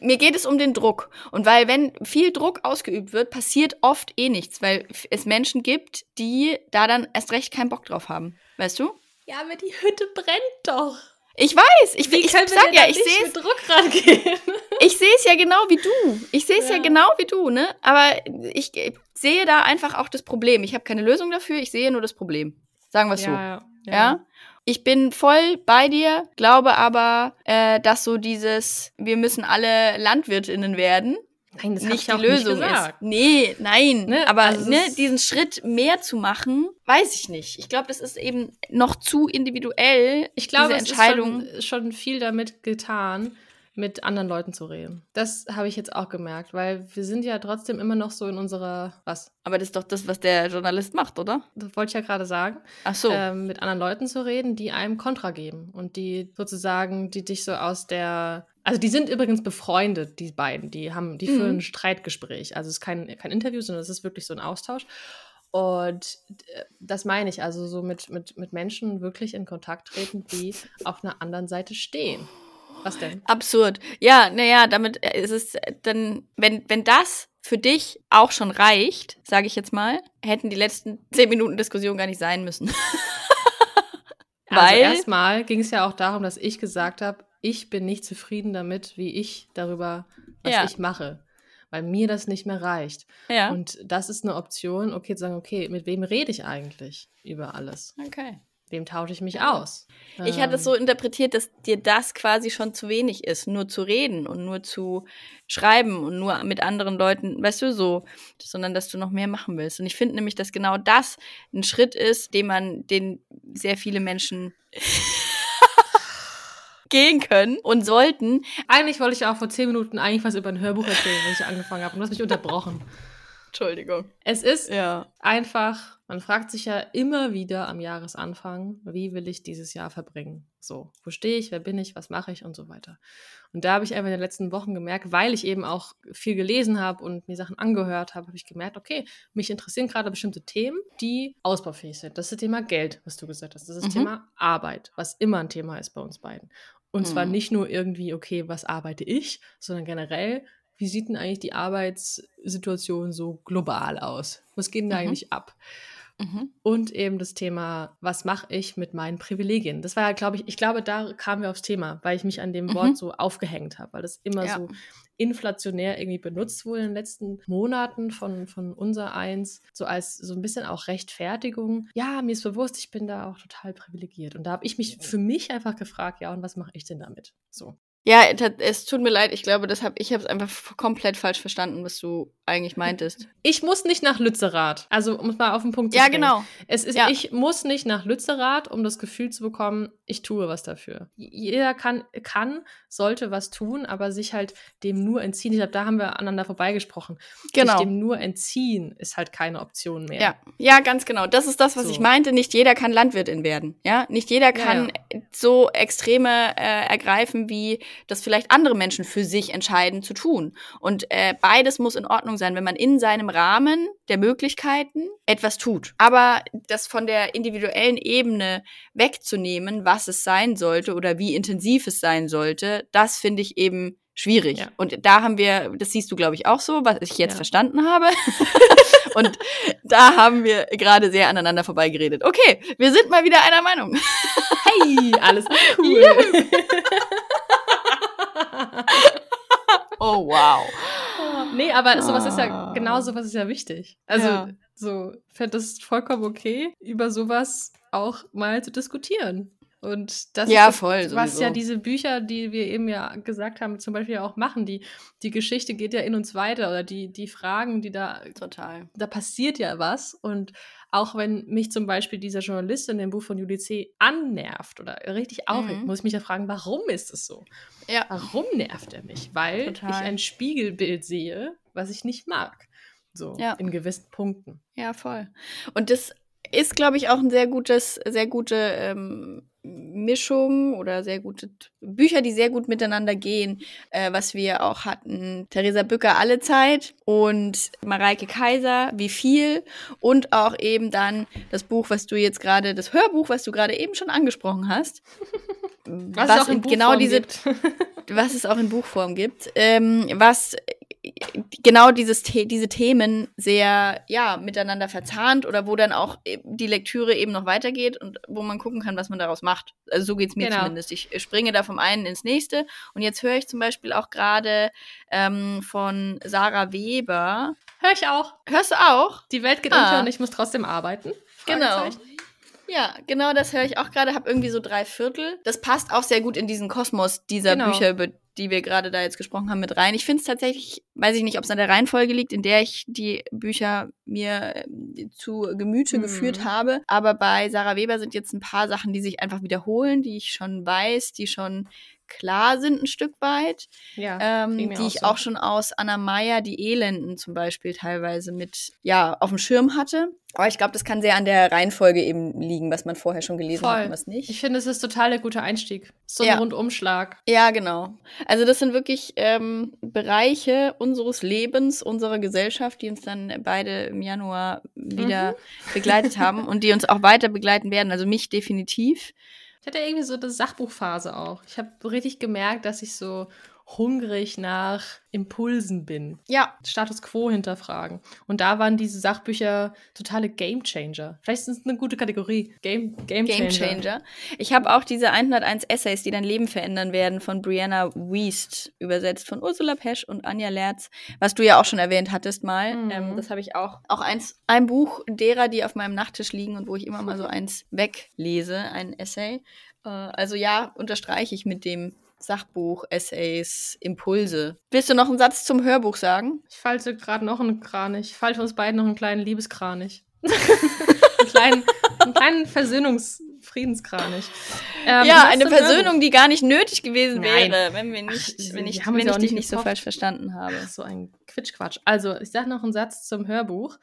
S2: mir geht es um den Druck. Und weil, wenn viel Druck ausgeübt wird, passiert oft eh nichts, weil es Menschen gibt, die da dann erst recht keinen Bock drauf haben. Weißt du?
S1: Ja, aber die Hütte brennt doch.
S2: Ich weiß, ich, ich
S1: wir
S2: sag ja, ich sehe
S1: Druck rangehen? *laughs*
S2: ich sehe es ja genau wie du. Ich sehe es ja.
S1: Ja.
S2: genau wie du, ne? Aber ich äh, sehe da einfach auch das Problem. Ich habe keine Lösung dafür, ich sehe nur das Problem. Sagen wir es so.
S1: ja,
S2: Ja. Ich bin voll bei dir, glaube aber, äh, dass so dieses, wir müssen alle LandwirtInnen werden,
S1: Nein, das
S2: nicht die Lösung
S1: nicht
S2: ist. Nee, nein.
S1: Ne,
S2: Aber
S1: also
S2: ne, diesen Schritt mehr zu machen, weiß ich nicht. Ich glaube, das ist eben noch zu individuell.
S1: Ich glaube,
S2: diese
S1: es
S2: Entscheidung.
S1: ist schon, schon viel damit getan, mit anderen Leuten zu reden. Das habe ich jetzt auch gemerkt, weil wir sind ja trotzdem immer noch so in unserer, was?
S2: Aber das ist doch das, was der Journalist macht, oder?
S1: Das wollte ich ja gerade sagen.
S2: Ach so.
S1: ähm, mit anderen Leuten zu reden, die einem Kontra geben und die sozusagen, die dich so aus der, also die sind übrigens befreundet, die beiden, die haben, die
S2: Mhm.
S1: führen ein Streitgespräch, also es ist kein, kein Interview, sondern es ist wirklich so ein Austausch und äh, das meine ich, also so mit, mit, mit Menschen wirklich in Kontakt treten, die auf einer anderen Seite stehen. Was denn?
S2: Absurd. Ja, naja, damit äh, ist es äh, dann, wenn, wenn das für dich auch schon reicht, sage ich jetzt mal, hätten die letzten zehn Minuten Diskussion gar nicht sein müssen. *laughs*
S1: Also
S2: Weil-
S1: erstmal ging es ja auch darum, dass ich gesagt habe, ich bin nicht zufrieden damit, wie ich darüber, was
S2: Ja.
S1: ich mache, weil mir das nicht mehr reicht.
S2: ja.
S1: Und das ist eine Option, okay, zu sagen, okay, mit wem rede ich eigentlich über alles?
S2: okay.
S1: Wem tausche ich mich aus?
S2: Ich hatte es
S1: Ähm,
S2: so interpretiert, dass dir das quasi schon zu wenig ist, nur zu reden und nur zu schreiben und nur mit anderen Leuten, weißt du, so, sondern dass du noch mehr machen willst. Und ich finde nämlich, dass genau das ein Schritt ist, den man, den sehr viele Menschen *laughs* gehen können und sollten.
S1: Eigentlich wollte ich auch vor zehn Minuten eigentlich was über ein Hörbuch erzählen, was ich angefangen habe. Und du hast mich unterbrochen.
S2: Entschuldigung.
S1: Es ist
S2: Ja.
S1: einfach, man fragt sich ja immer wieder am Jahresanfang, wie will ich dieses Jahr verbringen? So, wo stehe ich, wer bin ich, was mache ich und so weiter. Und da habe ich einfach in den letzten Wochen gemerkt, weil ich eben auch viel gelesen habe und mir Sachen angehört habe, habe ich gemerkt, okay, mich interessieren gerade bestimmte Themen, die ausbaufähig sind. Das ist das Thema Geld, was du gesagt hast. Das ist das
S2: Mhm.
S1: Thema Arbeit, was immer ein Thema ist bei uns beiden. Und zwar
S2: Mhm.
S1: nicht nur irgendwie, okay, was arbeite ich, sondern generell, wie sieht denn eigentlich die Arbeitssituation so global aus? Was geht denn da
S2: Mhm.
S1: eigentlich ab?
S2: Mhm.
S1: Und eben das Thema, was mache ich mit meinen Privilegien? Das war ja, glaube ich, ich glaube, da kamen wir aufs Thema, weil ich mich an dem
S2: Mhm.
S1: Wort so aufgehängt habe, weil das immer
S2: Ja.
S1: so inflationär irgendwie benutzt wurde in den letzten Monaten von, von unser Eins, so als so ein bisschen auch Rechtfertigung. Ja, mir ist bewusst, ich bin da auch total privilegiert. Und da habe ich mich für mich einfach gefragt, ja, und was mache ich denn damit? So.
S2: Ja, es tut mir leid. Ich glaube, das hab, ich habe es einfach komplett falsch verstanden, was du eigentlich meintest.
S1: Ich muss nicht nach Lützerath. Also, um es mal auf den Punkt zu
S2: Ja,
S1: bringen.
S2: genau.
S1: Es ist,
S2: Ja.
S1: ich muss nicht nach Lützerath, um das Gefühl zu bekommen, ich tue was dafür. Jeder kann, kann, sollte was tun, aber sich halt dem nur entziehen. Ich glaube, da haben wir aneinander vorbeigesprochen.
S2: Genau.
S1: Sich dem nur entziehen ist halt keine Option mehr.
S2: Ja, ja, ganz genau. Das ist das, was
S1: So.
S2: ich meinte. Nicht jeder kann Landwirtin werden. Ja, nicht jeder kann so Extreme äh, ergreifen, wie das vielleicht andere Menschen für sich entscheiden zu tun. Und äh, beides muss in Ordnung sein, wenn man in seinem Rahmen der Möglichkeiten etwas tut. Aber das von der individuellen Ebene wegzunehmen, was es sein sollte oder wie intensiv es sein sollte, das finde ich eben schwierig.
S1: Ja.
S2: Und da haben wir, das siehst du, glaube ich, auch so, was ich jetzt
S1: Ja.
S2: verstanden habe. *laughs* Und da haben wir gerade sehr aneinander vorbeigeredet. Okay, wir sind mal wieder einer Meinung.
S1: Hey, alles *laughs* cool. *laughs* *laughs*
S2: Oh, wow.
S1: nee, aber sowas ist ja,
S2: Ah.
S1: genau sowas ist ja wichtig. Also,
S2: Ja.
S1: so, ich fände das vollkommen okay, über sowas auch mal zu diskutieren. Und das
S2: Ja,
S1: ist das,
S2: voll,
S1: was
S2: sowieso.
S1: ja diese Bücher, die wir eben ja gesagt haben, zum Beispiel auch machen. Die, die Geschichte geht ja in uns weiter oder die, die Fragen, die da,
S2: Total.
S1: da passiert ja was. Und auch wenn mich zum Beispiel dieser Journalist in dem Buch von Julie C. annervt oder richtig aufregt,
S2: Mhm.
S1: muss ich mich ja fragen, warum ist es so?
S2: Ja.
S1: Warum nervt er mich? Weil
S2: Total.
S1: ich ein Spiegelbild sehe, was ich nicht mag. So,
S2: Ja.
S1: in gewissen Punkten.
S2: Ja, voll. Und das ist, glaube ich, auch ein sehr gutes, sehr gute ähm, Mischung oder sehr gute Bücher, die sehr gut miteinander gehen, äh, was wir auch hatten. Theresa Bücker alle Zeit und Mareike Kaiser, wie viel und auch eben dann das Buch, was du jetzt gerade, das Hörbuch, was du gerade eben schon angesprochen hast. *laughs*
S1: Was, es auch in
S2: genau
S1: Buchform
S2: diese
S1: gibt. *laughs*
S2: was es auch in Buchform gibt, ähm, was genau dieses The diese Themen sehr ja miteinander verzahnt oder wo dann auch e- die Lektüre eben noch weitergeht und wo man gucken kann, was man daraus macht. Also so geht's mir
S1: Genau.
S2: zumindest. Ich springe da vom einen ins nächste und jetzt höre ich zum Beispiel auch gerade ähm, von Sarah Weber.
S1: Hör ich auch.
S2: Hörst du auch?
S1: Die Welt geht
S2: Ah.
S1: unter und ich muss trotzdem arbeiten.
S2: Genau. Ja, genau, das höre ich auch gerade. Habe irgendwie so drei Viertel. Das passt auch sehr gut in diesen Kosmos dieser
S1: Genau.
S2: Bücher, über die wir gerade da jetzt gesprochen haben, mit rein. Ich finde es tatsächlich, weiß ich nicht, ob es an der Reihenfolge liegt, in der ich die Bücher mir ähm, zu Gemüte
S1: Mhm.
S2: geführt habe. Aber bei Sarah Weber sind jetzt ein paar Sachen, die sich einfach wiederholen, die ich schon weiß, die schon klar sind ein Stück weit,
S1: Ja,
S2: ähm, die
S1: auch
S2: ich
S1: so.
S2: auch schon aus Anna Meyer, die Elenden zum Beispiel teilweise mit, ja, auf dem Schirm hatte. Aber ich glaube, das kann sehr an der Reihenfolge eben liegen, was man vorher schon gelesen hat
S1: Voll.
S2: und was nicht.
S1: Ich finde, es ist total der gute Einstieg. So ein
S2: Ja.
S1: Rundumschlag.
S2: Ja, genau. Also das sind wirklich ähm, Bereiche unseres Lebens, unserer Gesellschaft, die uns dann beide im Januar wieder begleitet haben und die uns auch weiter begleiten werden. Also mich definitiv.
S1: Ich hatte irgendwie so eine Sachbuchphase auch. Ich habe richtig gemerkt, dass ich so hungrig nach Impulsen bin.
S2: Ja,
S1: Status quo hinterfragen. Und da waren diese Sachbücher totale Game Changer. Vielleicht ist es eine gute Kategorie. Game, Game,
S2: Game
S1: Changer.
S2: Changer. Ich habe auch diese 101 Essays, die dein Leben verändern werden, von Brianna Wiest, übersetzt von Ursula Pesch und Anja Lerz, was du ja auch schon erwähnt hattest mal.
S1: Mhm.
S2: Ähm, das habe ich auch. Auch eins, ein Buch derer, die auf meinem Nachttisch liegen und wo ich immer mal so eins weglese, ein Essay. Äh, also ja, unterstreiche ich mit dem Sachbuch, Essays, Impulse. Willst du noch einen Satz zum Hörbuch sagen?
S1: Ich falte gerade noch einen Kranich. Ich falte uns beiden noch einen kleinen Liebeskranich. *laughs* einen kleinen, einen kleinen Versöhnungs-Friedenskranich. Ähm,
S2: ja, eine Versöhnung,
S1: Hörbuch?
S2: die gar nicht nötig gewesen
S1: Nein.
S2: wäre, wenn wir nicht,
S1: Ach,
S2: wenn ich, wenn
S1: ja
S2: ich
S1: auch
S2: dich
S1: nicht
S2: nicht so falsch verstanden habe.
S1: Ach, so ein Quitschquatsch. Also, ich sage noch einen Satz zum Hörbuch.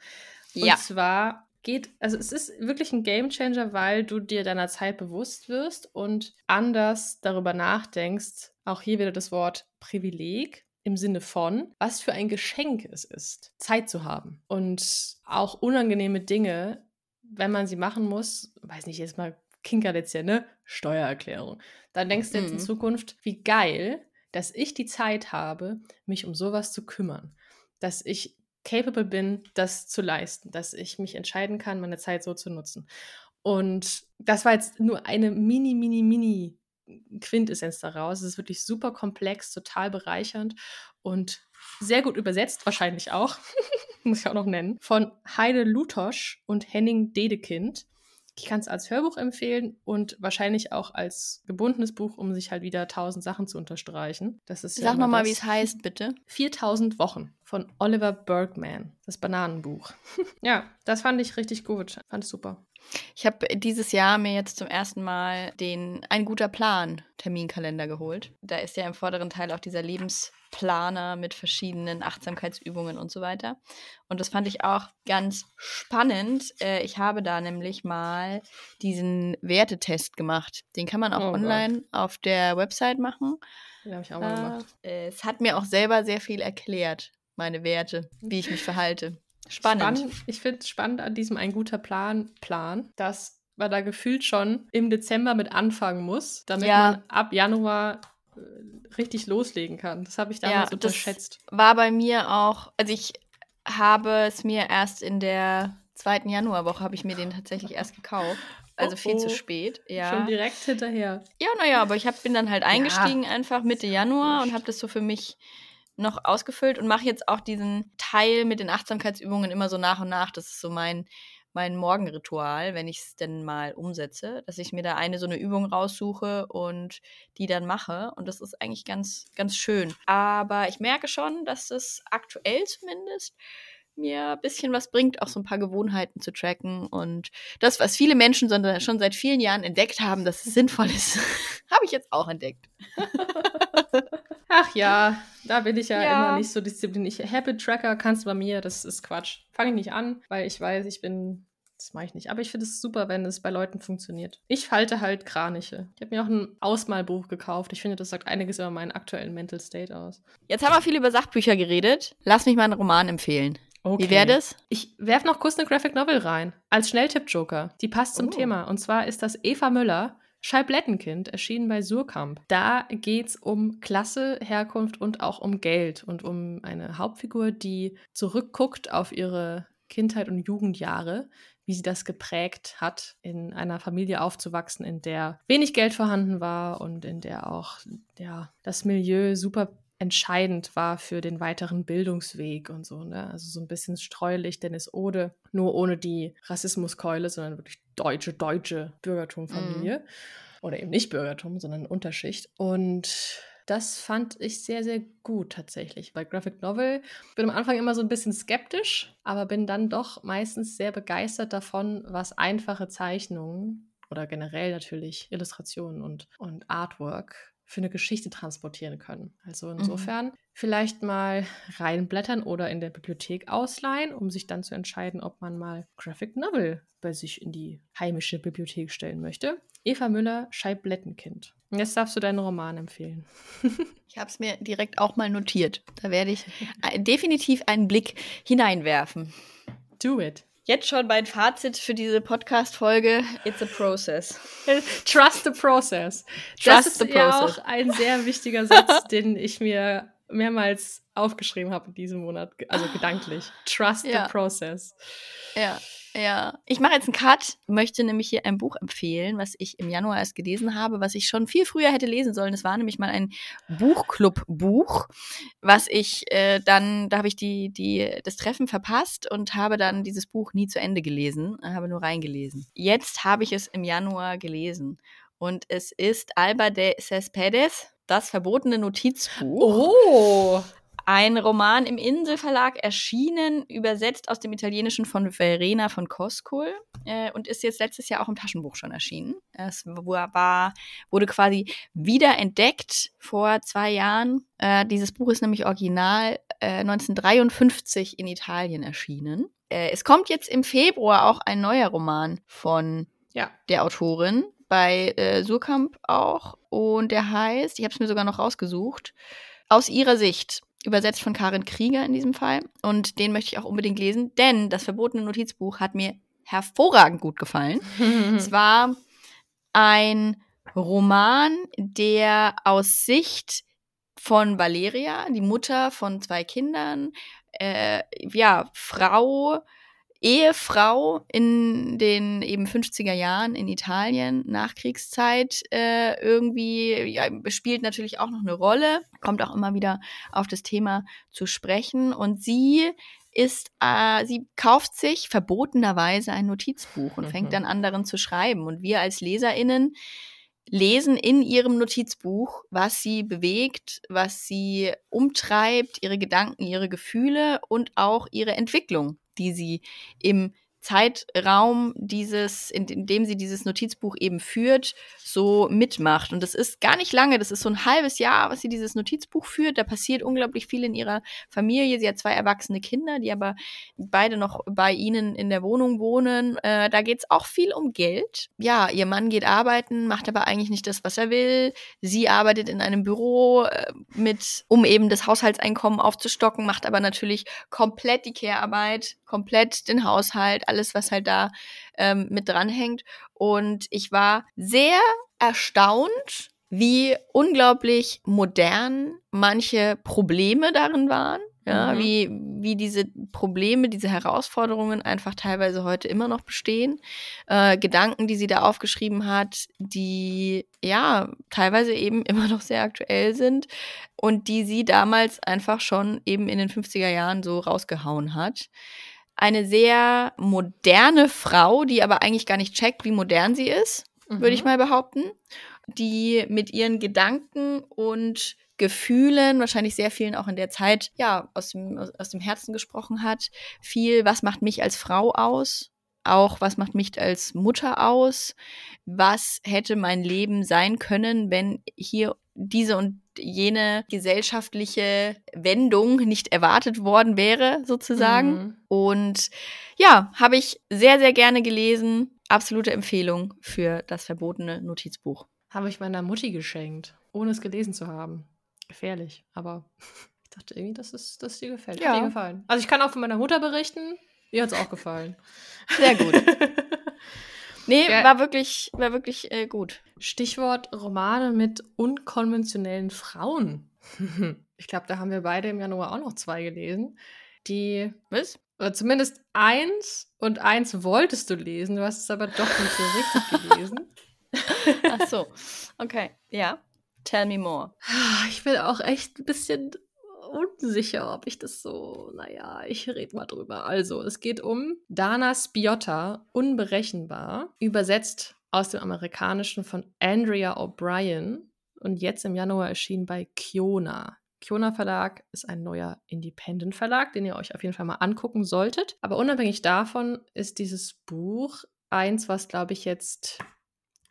S2: Ja.
S1: Und zwar geht, also es ist wirklich ein Gamechanger, weil du dir deiner Zeit bewusst wirst und anders darüber nachdenkst. Auch hier wieder das Wort Privileg im Sinne von, was für ein Geschenk es ist, Zeit zu haben. Und auch unangenehme Dinge, wenn man sie machen muss, weiß nicht, jetzt mal ja, ne? Steuererklärung. Dann denkst du jetzt in
S2: Mhm.
S1: Zukunft, wie geil, dass ich die Zeit habe, mich um sowas zu kümmern. Dass ich capable bin, das zu leisten, dass ich mich entscheiden kann, meine Zeit so zu nutzen. Und das war jetzt nur eine mini, mini, mini Quintessenz daraus. Es ist wirklich super komplex, total bereichernd und sehr gut übersetzt, wahrscheinlich auch, *laughs* muss ich auch noch nennen, von Heide Lutosch und Henning Dedekind. Ich kann es als Hörbuch empfehlen und wahrscheinlich auch als gebundenes Buch, um sich halt wieder tausend Sachen zu unterstreichen. Das ist ja
S2: Sag
S1: immer
S2: nochmal, wie es heißt, bitte.
S1: 4000 Wochen von Oliver Bergman, das Bananenbuch. *laughs* ja, das fand ich richtig gut. Fand ich super.
S2: Ich habe dieses Jahr mir jetzt zum ersten Mal den Ein guter Plan Terminkalender geholt. Da ist ja im vorderen Teil auch dieser Lebensplaner mit verschiedenen Achtsamkeitsübungen und so weiter. Und das fand ich auch ganz spannend. Äh, Ich habe da nämlich mal diesen Wertetest gemacht. Den kann man auch
S1: Oh Gott.
S2: online auf der Website machen.
S1: Den habe ich auch mal gemacht.
S2: Äh, Es hat mir auch selber sehr viel erklärt, meine Werte, wie ich mich verhalte. Spannend.
S1: Ich finde es spannend an diesem Ein guter Plan, Plan, dass man da gefühlt schon im Dezember mit anfangen muss, damit
S2: Ja.
S1: man ab Januar äh, richtig loslegen kann. Das habe ich
S2: Ja,
S1: damals
S2: das-
S1: unterschätzt.
S2: war bei mir auch, also ich habe es mir erst in der zweiten Januarwoche habe ich mir den tatsächlich erst gekauft. Also
S1: Oh,
S2: viel
S1: oh.
S2: zu spät. Ja.
S1: Schon direkt hinterher.
S2: Ja, naja, aber ich hab, bin dann halt eingestiegen einfach Mitte Januar und habe das so für mich noch ausgefüllt und mache jetzt auch diesen Teil mit den Achtsamkeitsübungen immer so nach und nach. Das ist so mein, mein Morgenritual, wenn ich es denn mal umsetze, dass ich mir da eine so eine Übung raussuche und die dann mache. Und das ist eigentlich ganz, ganz schön. Aber ich merke schon, dass das aktuell zumindest mir ein bisschen was bringt, auch so ein paar Gewohnheiten zu tracken. Und das, was viele Menschen schon seit vielen Jahren entdeckt haben, dass es sinnvoll ist, *laughs* habe ich jetzt auch entdeckt. *laughs*
S1: Ach ja, da bin ich ja,
S2: Ja.
S1: immer nicht so diszipliniert. Habit Tracker kannst du bei mir, das ist Quatsch. Fange ich nicht an, weil ich weiß, ich bin. Das mache ich nicht. Aber ich finde es super, wenn es bei Leuten funktioniert. Ich falte halt Kraniche. Ich habe mir auch ein Ausmalbuch gekauft. Ich finde, das sagt einiges über meinen aktuellen Mental State aus.
S2: Jetzt haben wir viel über Sachbücher geredet. Lass mich mal einen Roman empfehlen. Wie wäre das?
S1: Ich werfe noch kurz eine Graphic Novel rein. Als Schnelltipp-Joker. Die passt zum
S2: Oh.
S1: Thema. Und zwar ist das Eva Müller, Scheiblettenkind, erschienen bei Surkamp. Da geht es um Klasse, Herkunft und auch um Geld und um eine Hauptfigur, die zurückguckt auf ihre Kindheit und Jugendjahre, wie sie das geprägt hat, in einer Familie aufzuwachsen, in der wenig Geld vorhanden war und in der auch ja, das Milieu super entscheidend war für den weiteren Bildungsweg und so. Ne? Also so ein bisschen streulich Dennis Ode, nur ohne die Rassismuskeule, sondern wirklich deutsche, deutsche Bürgertumfamilie. Oder eben nicht Bürgertum, sondern Unterschicht. Und das fand ich sehr, sehr gut tatsächlich. Bei Graphic Novel bin am Anfang immer so ein bisschen skeptisch, aber bin dann doch meistens sehr begeistert davon, was einfache Zeichnungen oder generell natürlich Illustrationen und, und Artwork für eine Geschichte transportieren können. Also insofern vielleicht mal reinblättern oder in der Bibliothek ausleihen, um sich dann zu entscheiden, ob man mal Graphic Novel bei sich in die heimische Bibliothek stellen möchte. Eva Müller, Scheiblettenkind. Jetzt darfst du deinen Roman empfehlen. *laughs*
S2: Ich habe es mir direkt auch mal notiert. Da werde ich äh, definitiv einen Blick hineinwerfen.
S1: Do it.
S2: Jetzt schon mein Fazit für diese Podcast-Folge. It's a process. *laughs*
S1: Trust the process.
S2: Trust
S1: das ist
S2: the
S1: ja
S2: process.
S1: auch ein sehr wichtiger Satz, *laughs* den ich mir mehrmals aufgeschrieben habe in diesem Monat, also gedanklich. Trust
S2: Ja.
S1: the process.
S2: Ja, ja. Ich mache jetzt einen Cut, möchte nämlich hier ein Buch empfehlen, was ich im Januar erst gelesen habe, was ich schon viel früher hätte lesen sollen. Es war nämlich mal ein Buchclub-Buch, was ich äh, dann, da habe ich die, die, das Treffen verpasst und habe dann dieses Buch nie zu Ende gelesen, habe nur reingelesen. Jetzt habe ich es im Januar gelesen und es ist Alba de Cespedes, das verbotene Notizbuch.
S1: Oh!
S2: Ein Roman im Inselverlag erschienen, übersetzt aus dem Italienischen von Verena von Koskul äh, und ist jetzt letztes Jahr auch im Taschenbuch schon erschienen. Es war, wurde quasi wiederentdeckt vor zwei Jahren. Äh, dieses Buch ist nämlich original äh, 1953 in Italien erschienen. Äh, es kommt jetzt im Februar auch ein neuer Roman von ja. der Autorin bei äh, Surkamp auch und der heißt, ich habe es mir sogar noch rausgesucht, aus ihrer Sicht, übersetzt von Karin Krieger in diesem Fall. Und den möchte ich auch unbedingt lesen, denn das verbotene Notizbuch hat mir hervorragend gut gefallen. *laughs* es war ein Roman, der aus Sicht von Valeria, die Mutter von zwei Kindern, äh, ja, Frau, Ehefrau in den eben 50er Jahren in Italien, Nachkriegszeit, äh, irgendwie ja, spielt natürlich auch noch eine Rolle, kommt auch immer wieder auf das Thema zu sprechen. Und sie ist, äh, sie kauft sich verbotenerweise ein Notizbuch und fängt mhm. dann an, darin zu schreiben. Und wir als LeserInnen lesen in ihrem Notizbuch, was sie bewegt, was sie umtreibt, ihre Gedanken, ihre Gefühle und auch ihre Entwicklung die sie im Zeitraum dieses, in, in, dem sie dieses Notizbuch eben führt, so mitmacht. Und das ist gar nicht lange, das ist so ein halbes Jahr, was sie dieses Notizbuch führt. Da passiert unglaublich viel in ihrer Familie. Sie hat zwei erwachsene Kinder, die aber beide noch bei ihnen in der Wohnung wohnen. Äh, da geht es auch viel um Geld. Ja, ihr Mann geht arbeiten, macht aber eigentlich nicht das, was er will. Sie arbeitet in einem Büro äh, mit, um eben das Haushaltseinkommen aufzustocken, macht aber natürlich komplett die Care-Arbeit, komplett den Haushalt, alles, was halt da ähm, mit dranhängt. Und ich war sehr erstaunt, wie unglaublich modern manche Probleme darin waren. Ja, mhm. wie, wie diese Probleme, diese Herausforderungen einfach teilweise heute immer noch bestehen. Äh, Gedanken, die sie da aufgeschrieben hat, die ja teilweise eben immer noch sehr aktuell sind und die sie damals einfach schon eben in den 50er Jahren so rausgehauen hat eine sehr moderne Frau, die aber eigentlich gar nicht checkt, wie modern sie ist, mhm. würde ich mhm. mal behaupten, die mit ihren Gedanken und Gefühlen, wahrscheinlich sehr vielen auch in der Zeit, ja, aus dem, aus dem Herzen gesprochen hat. Viel, was macht mich als Frau aus? Auch, was macht mich als Mutter aus? Was hätte mein Leben sein können, wenn hier diese und jene gesellschaftliche Wendung nicht erwartet worden wäre, sozusagen. Mhm. Und ja, habe ich sehr, sehr gerne gelesen. Absolute Empfehlung für das verbotene Notizbuch.
S1: Habe ich meiner Mutti geschenkt, ohne es gelesen zu haben. Gefährlich, aber *laughs* ich dachte irgendwie, dass es dass dir gefällt. Ja. Hat dir gefallen. Also ich kann auch von meiner Mutter berichten. Ihr hat es auch gefallen.
S2: Sehr gut. *laughs* Nee, ja. war wirklich, war wirklich äh, gut.
S1: Stichwort Romane mit unkonventionellen Frauen. *laughs* ich glaube, da haben wir beide im Januar auch noch zwei gelesen. Die.
S2: Was?
S1: Oder zumindest eins und eins wolltest du lesen. Du hast es aber doch nicht so richtig *laughs* gelesen.
S2: Ach so. Okay. Ja. Tell me more.
S1: Ich will auch echt ein bisschen unsicher, ob ich das so, naja, ich rede mal drüber. Also, es geht um Dana Spiotta, unberechenbar, übersetzt aus dem Amerikanischen von Andrea O'Brien und jetzt im Januar erschienen bei Kiona. Kiona Verlag ist ein neuer Independent Verlag, den ihr euch auf jeden Fall mal angucken solltet. Aber unabhängig davon ist dieses Buch eins, was, glaube ich, jetzt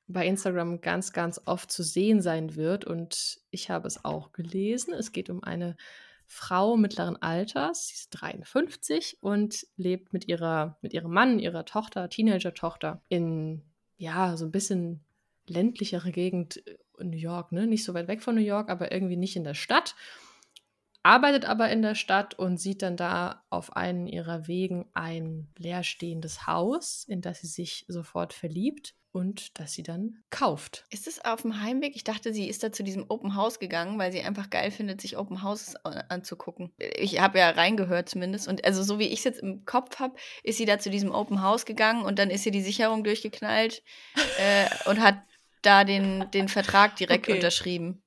S1: bei Instagram ganz, ganz oft zu sehen sein wird. Und ich habe es auch gelesen. Es geht um eine Frau mittleren Alters, sie ist 53 und lebt mit ihrer, mit ihrem Mann, ihrer Tochter, Teenager-Tochter in, ja, so ein bisschen ländlichere Gegend in New York, ne? Nicht so weit weg von New York, aber irgendwie nicht in der Stadt. Arbeitet aber in der Stadt und sieht dann da auf einen ihrer Wegen ein leerstehendes Haus, in das sie sich sofort verliebt und dass sie dann kauft.
S2: Ist es auf dem Heimweg? Ich dachte, sie ist da zu diesem Open House gegangen, weil sie einfach geil findet, sich Open Houses anzugucken. Ich habe ja reingehört zumindest. Und also so wie ich es jetzt im Kopf habe, ist sie da zu diesem Open House gegangen und dann ist ihr die Sicherung durchgeknallt äh, und hat da den, den Vertrag direkt okay. unterschrieben.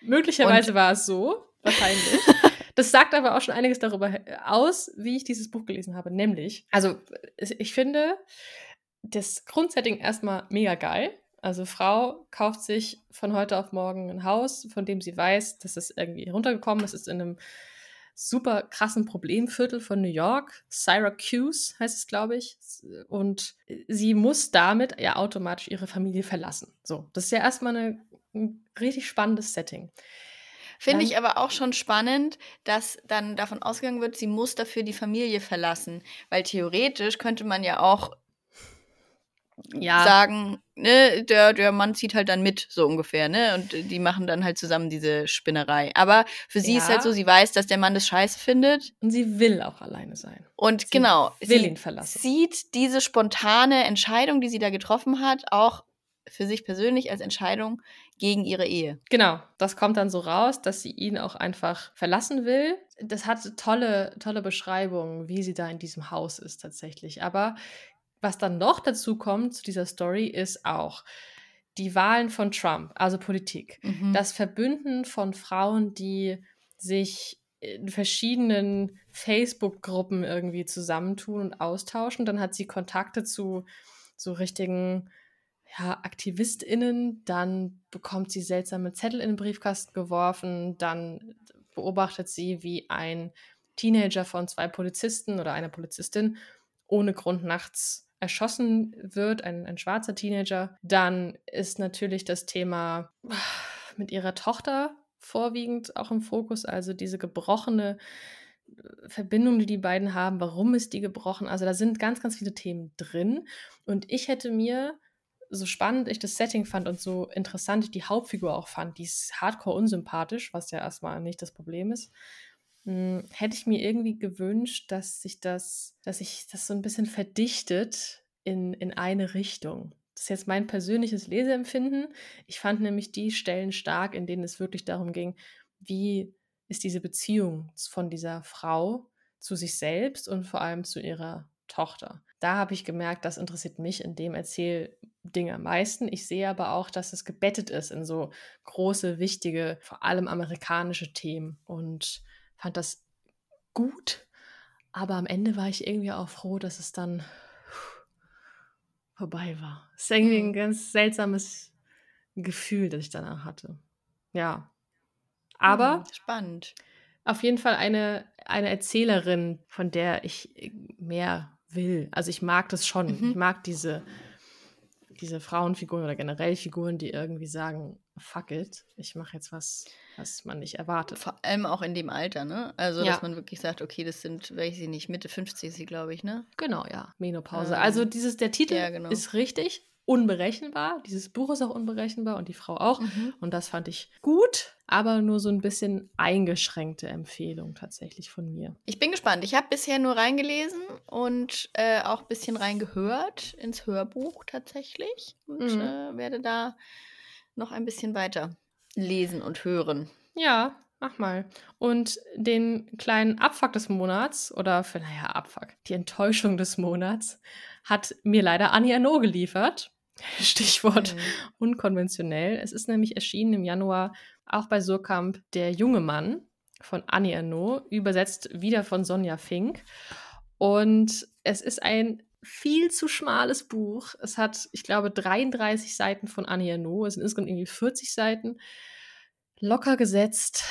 S1: Möglicherweise und, war es so, wahrscheinlich. *laughs* Das sagt aber auch schon einiges darüber aus, wie ich dieses Buch gelesen habe. Nämlich, also ich finde, das Grundsetting erstmal mega geil. Also Frau kauft sich von heute auf morgen ein Haus, von dem sie weiß, dass es irgendwie runtergekommen ist, ist in einem super krassen Problemviertel von New York. Syracuse heißt es, glaube ich. Und sie muss damit ja automatisch ihre Familie verlassen. So, das ist ja erstmal eine, ein richtig spannendes Setting.
S2: Finde ich aber auch schon spannend, dass dann davon ausgegangen wird, sie muss dafür die Familie verlassen. Weil theoretisch könnte man ja auch ja. sagen, ne, der, der Mann zieht halt dann mit, so ungefähr, ne? Und die machen dann halt zusammen diese Spinnerei. Aber für sie ja. ist halt so, sie weiß, dass der Mann das scheiße findet.
S1: Und sie will auch alleine sein.
S2: Und sie genau,
S1: will ihn verlassen.
S2: sieht diese spontane Entscheidung, die sie da getroffen hat, auch für sich persönlich als Entscheidung gegen ihre Ehe.
S1: Genau, das kommt dann so raus, dass sie ihn auch einfach verlassen will. Das hat tolle, tolle Beschreibungen, wie sie da in diesem Haus ist tatsächlich. Aber was dann noch dazu kommt zu dieser Story, ist auch die Wahlen von Trump, also Politik. Mhm. Das Verbünden von Frauen, die sich in verschiedenen Facebook-Gruppen irgendwie zusammentun und austauschen. Dann hat sie Kontakte zu so richtigen ja, AktivistInnen, dann bekommt sie seltsame Zettel in den Briefkasten geworfen, dann beobachtet sie, wie ein Teenager von zwei Polizisten oder einer Polizistin ohne Grund nachts erschossen wird, ein, ein schwarzer Teenager. Dann ist natürlich das Thema mit ihrer Tochter vorwiegend auch im Fokus, also diese gebrochene äh, Verbindung, die die beiden haben, warum ist die gebrochen? Also da sind ganz, ganz viele Themen drin. Und ich hätte mir so spannend ich das Setting fand und so interessant ich die Hauptfigur auch fand, die ist hardcore unsympathisch, was ja erstmal nicht das Problem ist, hm, hätte ich mir irgendwie gewünscht, dass sich das, dass sich das so ein bisschen verdichtet in, in eine Richtung. Das ist jetzt mein persönliches Leseempfinden. Ich fand nämlich die Stellen stark, in denen es wirklich darum ging, wie ist diese Beziehung von dieser Frau zu sich selbst und vor allem zu ihrer Tochter. Da habe ich gemerkt, das interessiert mich in dem Erzählding am meisten. Ich sehe aber auch, dass es gebettet ist in so große, wichtige, vor allem amerikanische Themen und fand das gut. Aber am Ende war ich irgendwie auch froh, dass es dann vorbei war. Es ist irgendwie ein mhm. ganz seltsames Gefühl, das ich danach hatte. Ja. Aber.
S2: Spannend.
S1: Auf jeden Fall eine, eine Erzählerin, von der ich mehr will. Also ich mag das schon. Mhm. Ich mag diese, diese Frauenfiguren oder generell Figuren, die irgendwie sagen, fuck it, ich mache jetzt was, was man nicht erwartet.
S2: Vor allem auch in dem Alter, ne? Also, ja. dass man wirklich sagt, okay, das sind, weiß ich nicht, Mitte 50 ist sie, glaube ich, ne?
S1: Genau, ja, Menopause. Ähm, also dieses, der Titel ja, genau. ist richtig, unberechenbar. Dieses Buch ist auch unberechenbar und die Frau auch. Mhm. Und das fand ich gut, aber nur so ein bisschen eingeschränkte Empfehlung tatsächlich von mir.
S2: Ich bin gespannt. Ich habe bisher nur reingelesen und äh, auch ein bisschen reingehört ins Hörbuch tatsächlich und mhm. äh, werde da noch ein bisschen weiter lesen und hören.
S1: Ja, mach mal. Und den kleinen Abfuck des Monats, oder für, naja, Abfuck, die Enttäuschung des Monats, hat mir leider Annie Arnaud geliefert. *laughs* Stichwort mhm. unkonventionell. Es ist nämlich erschienen im Januar auch bei Surkamp Der junge Mann von Annie Arnaud, übersetzt wieder von Sonja Fink. Und es ist ein viel zu schmales Buch. Es hat, ich glaube, 33 Seiten von Annie Arnaud. Es sind insgesamt irgendwie 40 Seiten. Locker gesetzt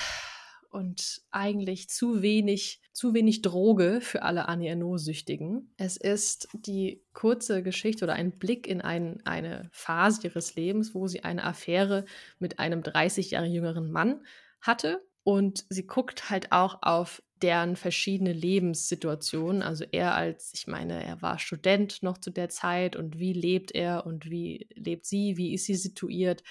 S1: und eigentlich zu wenig, zu wenig Droge für alle Annie Ernaux-Süchtigen. Es ist die kurze Geschichte oder ein Blick in ein, eine Phase ihres Lebens, wo sie eine Affäre mit einem 30 Jahre jüngeren Mann hatte. Und sie guckt halt auch auf deren verschiedene Lebenssituationen. Also er als, ich meine, er war Student noch zu der Zeit und wie lebt er und wie lebt sie, wie ist sie situiert,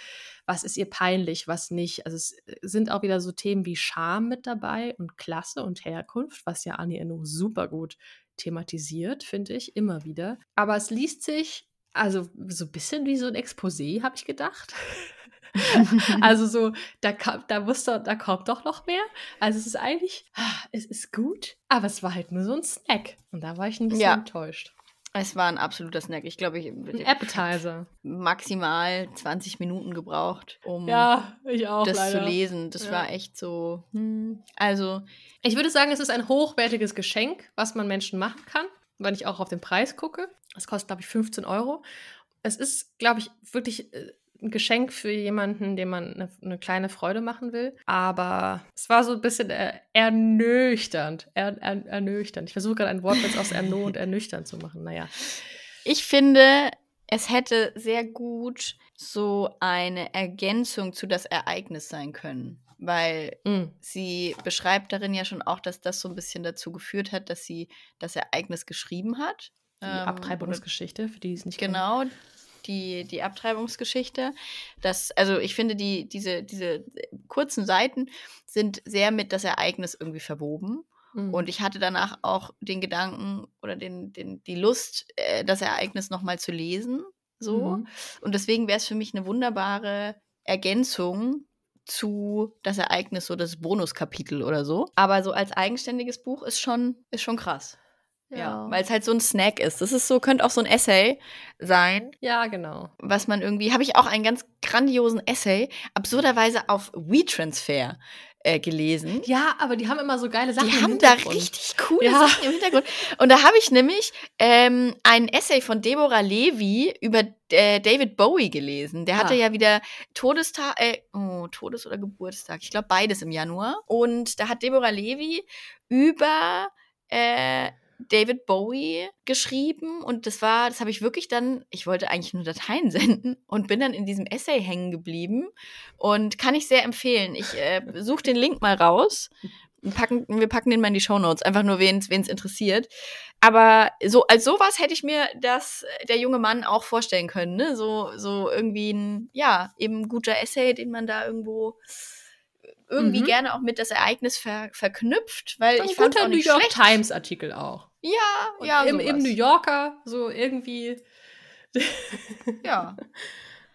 S1: was ist ihr peinlich, was nicht. Also es äh, sind auch wieder so Themen wie Scham mit dabei und Klasse und Herkunft, was ja Annie Ennaux super gut thematisiert, finde ich, immer wieder. Aber es liest sich also so ein bisschen wie so ein Exposé, habe ich gedacht. *laughs* *laughs* also so, da, kam, da wusste, da kommt doch noch mehr. Also es ist eigentlich, ah, es ist gut, aber es war halt nur so ein Snack. Und da war ich ein bisschen ja. enttäuscht.
S2: Es war ein absoluter Snack. Ich glaube, ich
S1: ein Appetizer.
S2: maximal 20 Minuten gebraucht, um
S1: ja, auch,
S2: das
S1: leider.
S2: zu lesen. Das ja. war echt so. Hm. Also.
S1: Ich würde sagen, es ist ein hochwertiges Geschenk, was man Menschen machen kann, wenn ich auch auf den Preis gucke. Es kostet, glaube ich, 15 Euro. Es ist, glaube ich, wirklich äh, ein Geschenk für jemanden, dem man eine, eine, kleine Freude machen will. Aber es war so ein bisschen äh, ernüchternd. Er, er, ernüchternd. Ich versuche gerade ein Wort jetzt aus erno und ernüchternd zu machen. Naja.
S2: Ich finde, es hätte sehr gut so eine Ergänzung zu das Ereignis sein können. Weil mm. sie beschreibt darin ja schon auch, dass das so ein bisschen dazu geführt hat, dass sie das Ereignis geschrieben hat.
S1: Die ähm, Abtreibungsgeschichte, für die es nicht
S2: Genau, kennen. Die, die Abtreibungsgeschichte. Das, also ich finde, die, diese, diese kurzen Seiten sind sehr mit das Ereignis irgendwie verwoben. Mhm. Und ich hatte danach auch den Gedanken oder den, den, die Lust, äh, das Ereignis nochmal zu lesen. So. Mhm. Und deswegen wäre es für mich eine wunderbare Ergänzung zu das Ereignis, so das Bonuskapitel oder so. Aber so als eigenständiges Buch ist schon, ist schon krass. Ja, ja weil es halt so ein Snack ist. Das ist so, könnte auch so ein Essay sein.
S1: Ja, genau.
S2: Was man irgendwie, habe ich auch einen ganz grandiosen Essay, absurderweise auf WeTransfer äh, gelesen.
S1: Ja, aber die haben immer so geile Sachen.
S2: Die haben da richtig coole ja. Sachen im Hintergrund. Und da habe ich nämlich ähm, ein Essay von Deborah Levy über äh, David Bowie gelesen. Der hatte ah. ja wieder Todestag, äh, oh, Todes- oder Geburtstag. Ich glaube beides im Januar. Und da hat Deborah Levy über äh, David Bowie geschrieben und das war, das habe ich wirklich dann, ich wollte eigentlich nur Dateien *laughs* senden und bin dann in diesem Essay hängen geblieben und kann ich sehr empfehlen. Ich äh, *laughs* suche den Link mal raus. Packen, wir packen den mal in die Show Notes, einfach nur wen es interessiert. Aber so als sowas hätte ich mir das der junge Mann auch vorstellen können, ne? So so irgendwie ein ja eben guter Essay, den man da irgendwo irgendwie mhm. gerne auch mit das Ereignis ver verknüpft, weil Ein ich fand auch nicht
S1: New York Times Artikel auch.
S2: Ja, Und ja,
S1: im, im New Yorker so irgendwie. *laughs*
S2: ja.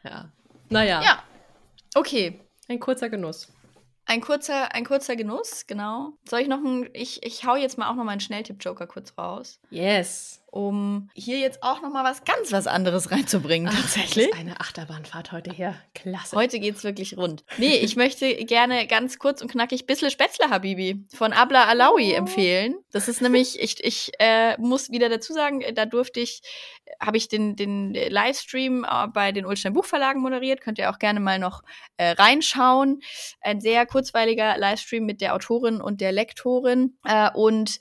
S1: Ja. Naja.
S2: Ja. Okay.
S1: Ein kurzer Genuss.
S2: Ein kurzer, ein kurzer Genuss, genau. Soll ich noch ein, ich, ich hau jetzt mal auch noch mal einen Schnelltipp-Joker kurz raus.
S1: Yes
S2: um hier jetzt auch noch mal was ganz was anderes reinzubringen Ach, tatsächlich.
S1: eine Achterbahnfahrt heute her. Klasse.
S2: Heute geht's wirklich rund. Nee, ich möchte gerne ganz kurz und knackig Bissle Spätzle Habibi von Abla Alawi oh. empfehlen. Das ist nämlich ich ich äh, muss wieder dazu sagen, da durfte ich habe ich den den Livestream äh, bei den Ulstein Buchverlagen moderiert, könnt ihr auch gerne mal noch äh, reinschauen. Ein sehr kurzweiliger Livestream mit der Autorin und der Lektorin äh, und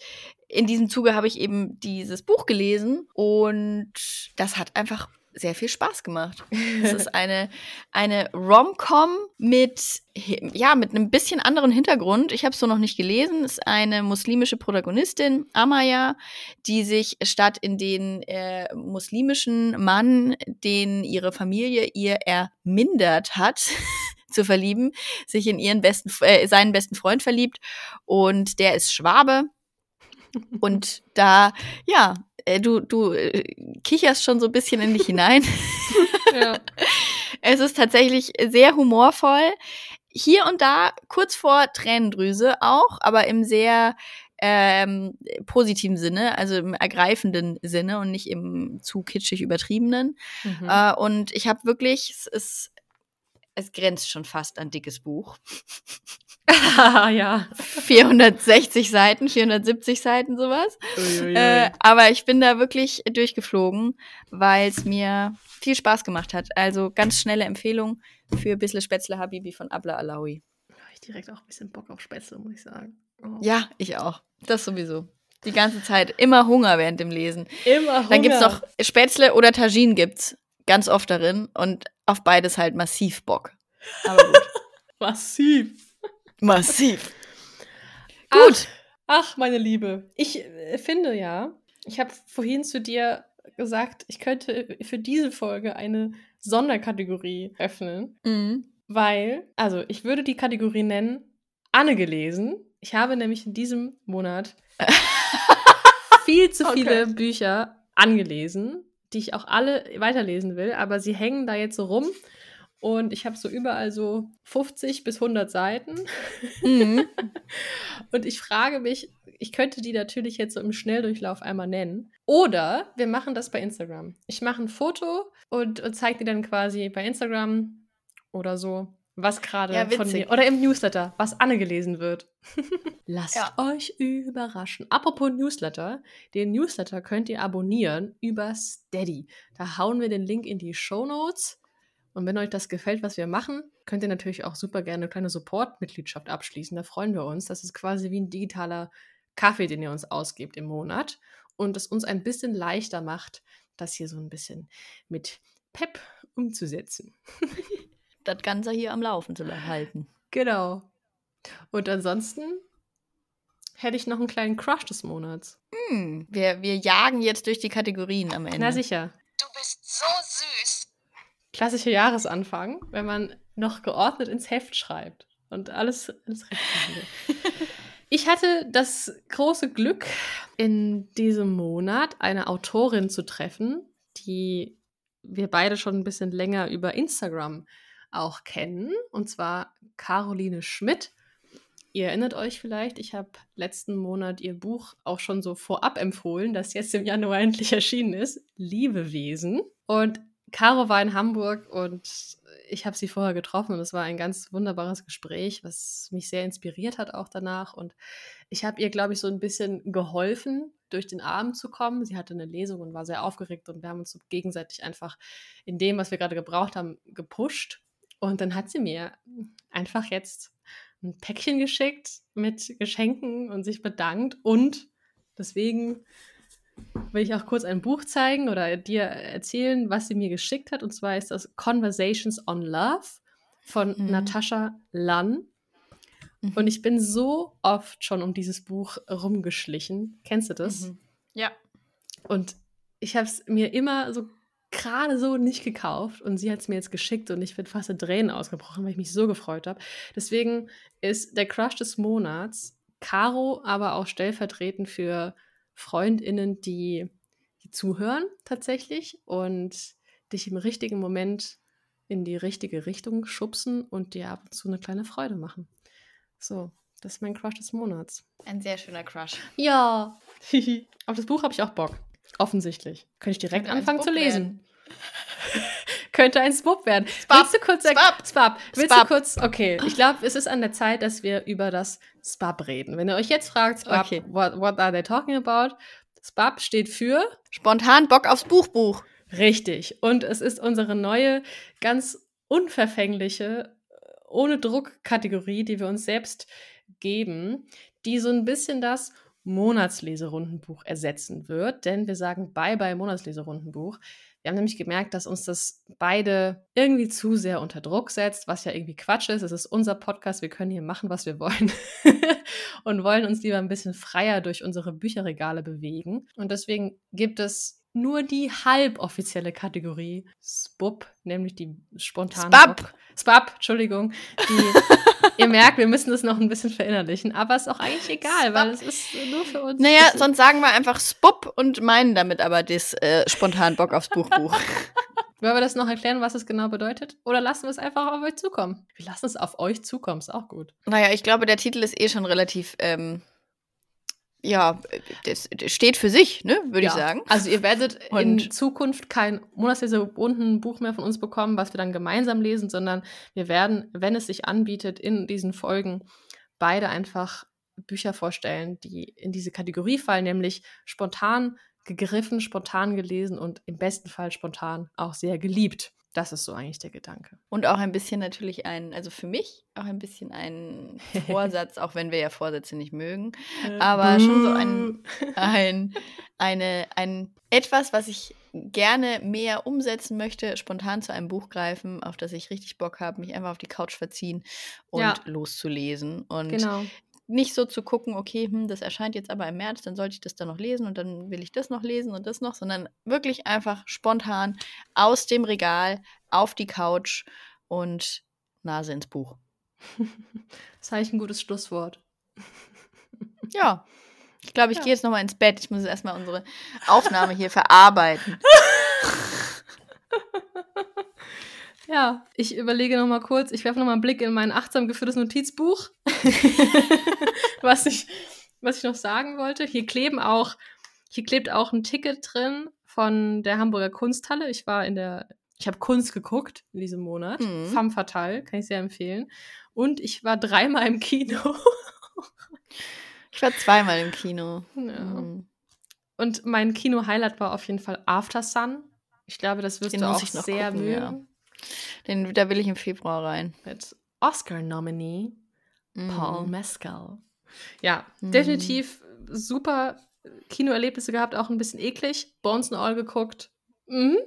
S2: in diesem Zuge habe ich eben dieses Buch gelesen und das hat einfach sehr viel Spaß gemacht. Es ist *laughs* eine, eine Rom-Com mit, ja, mit einem bisschen anderen Hintergrund. Ich habe es so noch nicht gelesen. Es ist eine muslimische Protagonistin, Amaya, die sich statt in den äh, muslimischen Mann, den ihre Familie ihr ermindert hat, *laughs* zu verlieben, sich in ihren besten, äh, seinen besten Freund verliebt. Und der ist Schwabe und da, ja, äh, du, du äh, kicherst schon so ein bisschen in dich hinein. *laughs* ja. Es ist tatsächlich sehr humorvoll. Hier und da kurz vor Tränendrüse auch, aber im sehr ähm, positiven Sinne, also im ergreifenden Sinne und nicht im zu kitschig übertriebenen. Mhm. Äh, und ich habe wirklich, es ist es grenzt schon fast an dickes Buch. *laughs*
S1: ja.
S2: 460 Seiten, 470 Seiten, sowas. Äh, aber ich bin da wirklich durchgeflogen, weil es mir viel Spaß gemacht hat. Also ganz schnelle Empfehlung für Bissle Spätzle Habibi von Abla Alawi.
S1: Habe ich direkt auch ein bisschen Bock auf Spätzle, muss ich sagen.
S2: Oh. Ja, ich auch. Das sowieso. Die ganze Zeit. Immer Hunger während dem Lesen.
S1: Immer Hunger.
S2: Dann gibt es noch Spätzle oder Tagine gibt's ganz oft darin und auf beides halt massiv Bock. Aber gut. *laughs*
S1: massiv.
S2: Massiv.
S1: Gut. Ach, ach, meine Liebe. Ich äh, finde ja, ich habe vorhin zu dir gesagt, ich könnte für diese Folge eine Sonderkategorie öffnen. Mhm. Weil, also ich würde die Kategorie nennen, Anne gelesen. Ich habe nämlich in diesem Monat *laughs* viel zu viele okay. Bücher angelesen die ich auch alle weiterlesen will, aber sie hängen da jetzt so rum. Und ich habe so überall so 50 bis 100 Seiten. Mhm. *laughs* und ich frage mich, ich könnte die natürlich jetzt so im Schnelldurchlauf einmal nennen. Oder wir machen das bei Instagram. Ich mache ein Foto und, und zeige dir dann quasi bei Instagram oder so was gerade ja, von mir oder im Newsletter, was Anne gelesen wird. *laughs* Lasst ja. euch überraschen. Apropos Newsletter, den Newsletter könnt ihr abonnieren über Steady. Da hauen wir den Link in die Show Notes Und wenn euch das gefällt, was wir machen, könnt ihr natürlich auch super gerne eine kleine Support-Mitgliedschaft abschließen. Da freuen wir uns. Das ist quasi wie ein digitaler Kaffee, den ihr uns ausgebt im Monat und es uns ein bisschen leichter macht, das hier so ein bisschen mit Pep umzusetzen. *laughs*
S2: das Ganze hier am Laufen zu halten.
S1: Genau. Und ansonsten hätte ich noch einen kleinen Crush des Monats.
S2: Hm, wir, wir jagen jetzt durch die Kategorien am Ende.
S1: Na sicher.
S3: Du bist so süß.
S1: Klassischer Jahresanfang, wenn man noch geordnet ins Heft schreibt und alles, alles recht *laughs* Ich hatte das große Glück, in diesem Monat eine Autorin zu treffen, die wir beide schon ein bisschen länger über Instagram auch kennen, und zwar Caroline Schmidt. Ihr erinnert euch vielleicht, ich habe letzten Monat ihr Buch auch schon so vorab empfohlen, das jetzt im Januar endlich erschienen ist, Liebewesen. Und Caro war in Hamburg und ich habe sie vorher getroffen und es war ein ganz wunderbares Gespräch, was mich sehr inspiriert hat auch danach. Und ich habe ihr, glaube ich, so ein bisschen geholfen, durch den Abend zu kommen. Sie hatte eine Lesung und war sehr aufgeregt und wir haben uns so gegenseitig einfach in dem, was wir gerade gebraucht haben, gepusht. Und dann hat sie mir einfach jetzt ein Päckchen geschickt mit Geschenken und sich bedankt und deswegen will ich auch kurz ein Buch zeigen oder dir erzählen, was sie mir geschickt hat. Und zwar ist das Conversations on Love von mhm. Natascha Lann. Mhm. Und ich bin so oft schon um dieses Buch rumgeschlichen. Kennst du das? Mhm.
S2: Ja.
S1: Und ich habe es mir immer so gerade so nicht gekauft und sie hat es mir jetzt geschickt und ich bin fast in Tränen ausgebrochen, weil ich mich so gefreut habe. Deswegen ist der Crush des Monats Caro, aber auch stellvertretend für FreundInnen, die, die zuhören tatsächlich und dich im richtigen Moment in die richtige Richtung schubsen und dir ab und zu eine kleine Freude machen. So, das ist mein Crush des Monats.
S2: Ein sehr schöner Crush.
S1: Ja. *laughs* Auf das Buch habe ich auch Bock. Offensichtlich. Könnte ich direkt Könnte anfangen zu lesen. *laughs* Könnte ein Spub werden. Spab. Willst du kurz? Spab. Spab. Willst Spab. du kurz? Okay, ich glaube, es ist an der Zeit, dass wir über das Spab reden. Wenn ihr euch jetzt fragt, Spab, okay. what, what are they talking about? Spab steht für
S2: spontan Bock aufs Buchbuch.
S1: Richtig. Und es ist unsere neue, ganz unverfängliche, ohne Druck-Kategorie, die wir uns selbst geben, die so ein bisschen das Monatsleserundenbuch ersetzen wird. Denn wir sagen Bye-bye Monatsleserundenbuch. Wir haben nämlich gemerkt, dass uns das beide irgendwie zu sehr unter Druck setzt, was ja irgendwie Quatsch ist. Es ist unser Podcast, wir können hier machen, was wir wollen *laughs* und wollen uns lieber ein bisschen freier durch unsere Bücherregale bewegen. Und deswegen gibt es nur die halboffizielle Kategorie SPUB, nämlich die spontane
S2: Spab.
S1: Spab, Entschuldigung. Die, *laughs* ihr merkt, wir müssen das noch ein bisschen verinnerlichen, aber es ist auch eigentlich egal, Spab. weil es ist nur für uns.
S2: Naja, sonst sagen wir einfach SPUB und meinen damit aber das äh, spontan Bock aufs Buchbuch. *laughs*
S1: Wollen wir das noch erklären, was es genau bedeutet? Oder lassen wir es einfach auf euch zukommen? Wir lassen es auf euch zukommen, ist auch gut.
S2: Naja, ich glaube, der Titel ist eh schon relativ ähm, ja, das, das, steht für sich, ne, würde ja. ich sagen.
S1: Also ihr werdet und in Zukunft kein monatslese Buch mehr von uns bekommen, was wir dann gemeinsam lesen, sondern wir werden, wenn es sich anbietet, in diesen Folgen beide einfach Bücher vorstellen, die in diese Kategorie fallen, nämlich spontan gegriffen, spontan gelesen und im besten Fall spontan auch sehr geliebt. Das ist so eigentlich der Gedanke.
S2: Und auch ein bisschen natürlich ein, also für mich auch ein bisschen ein *laughs* Vorsatz, auch wenn wir ja Vorsätze nicht mögen, äh, aber schon so ein, *laughs* ein, eine, ein etwas, was ich gerne mehr umsetzen möchte, spontan zu einem Buch greifen, auf das ich richtig Bock habe, mich einfach auf die Couch verziehen und ja. loszulesen. Und genau nicht so zu gucken, okay, hm, das erscheint jetzt aber im März, dann sollte ich das dann noch lesen und dann will ich das noch lesen und das noch, sondern wirklich einfach spontan aus dem Regal auf die Couch und Nase ins Buch. *laughs*
S1: Das ist eigentlich ein gutes Schlusswort. *laughs*
S2: Ja. Ich glaube, ich ja. gehe jetzt nochmal ins Bett. Ich muss erstmal unsere Aufnahme hier verarbeiten. *laughs*
S1: Ja, ich überlege noch mal kurz, ich werfe noch mal einen Blick in mein achtsam geführtes Notizbuch, *laughs* was, ich, was ich noch sagen wollte. Hier kleben auch, hier klebt auch ein Ticket drin von der Hamburger Kunsthalle. Ich war in der, ich habe Kunst geguckt in diesem Monat. Mhm. Femme Fatale, kann ich sehr empfehlen. Und ich war dreimal im Kino.
S2: ich war zweimal im Kino.
S1: Ja. Mhm. Und mein Kino-Highlight war auf jeden Fall After Sun. Ich glaube, das wirst Den du auch sehr gucken, mögen. Ja.
S2: Den, da will ich im Februar rein.
S1: Mit Oscar-Nominee Paul
S2: Mhm.
S1: Mescal. Ja,
S2: Mhm.
S1: definitiv super Kinoerlebnisse gehabt, auch ein bisschen eklig. Bones and All geguckt. Mhm.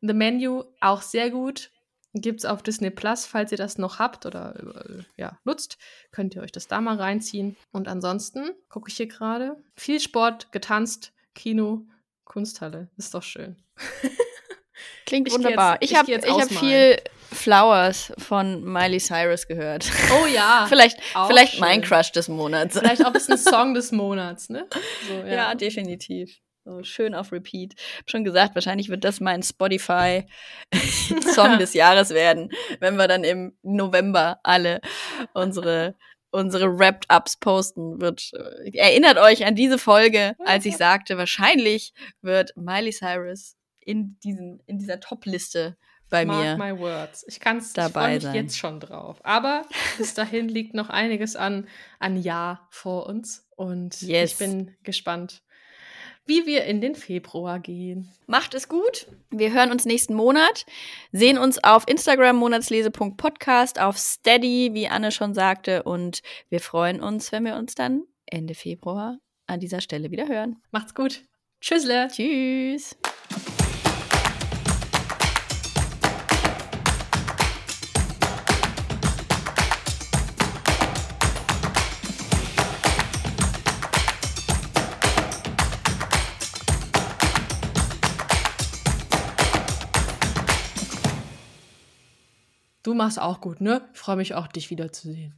S1: The Menu auch sehr gut. Gibt's auf Disney Plus, falls ihr das noch habt oder äh, ja, nutzt, könnt ihr euch das da mal reinziehen. Und ansonsten gucke ich hier gerade. Viel Sport, getanzt, Kino, Kunsthalle. Ist doch schön. *laughs*
S2: Klingt
S1: Ich
S2: wunderbar.
S1: jetzt-
S2: ich
S1: ich
S2: habe
S1: jetzt
S2: ich hab viel Flowers von Miley Cyrus gehört.
S1: Oh ja. *laughs*
S2: vielleicht
S1: auch
S2: vielleicht
S1: schön.
S2: mein Crush des Monats.
S1: Vielleicht auch ein *laughs* Song des Monats, ne? So,
S2: Ja, definitiv. So schön auf Repeat. Hab schon gesagt, wahrscheinlich wird das mein Spotify-Song *laughs* des Jahres werden, wenn wir dann im November alle unsere, unsere Wrapped-Ups posten. Wird, äh, erinnert euch an diese Folge, als ich sagte, wahrscheinlich wird Miley Cyrus in, diesen, in dieser Top-Liste bei
S1: Mark
S2: mir.
S1: my words. Ich kann es
S2: dabei
S1: dabei mich jetzt schon drauf. Aber bis dahin liegt noch einiges an, an Jahr vor uns. Und
S2: Yes.
S1: ich bin gespannt, wie wir in den Februar gehen.
S2: Macht es gut. Wir hören uns nächsten Monat. Sehen uns auf Instagram monatslese.podcast, auf Steady, wie Anne schon sagte. Und wir freuen uns, wenn wir uns dann Ende Februar an dieser Stelle wieder hören.
S1: Macht's gut. Tschüssle.
S2: Tschüss.
S1: Du machst auch gut, ne? Freue mich auch, dich wiederzusehen.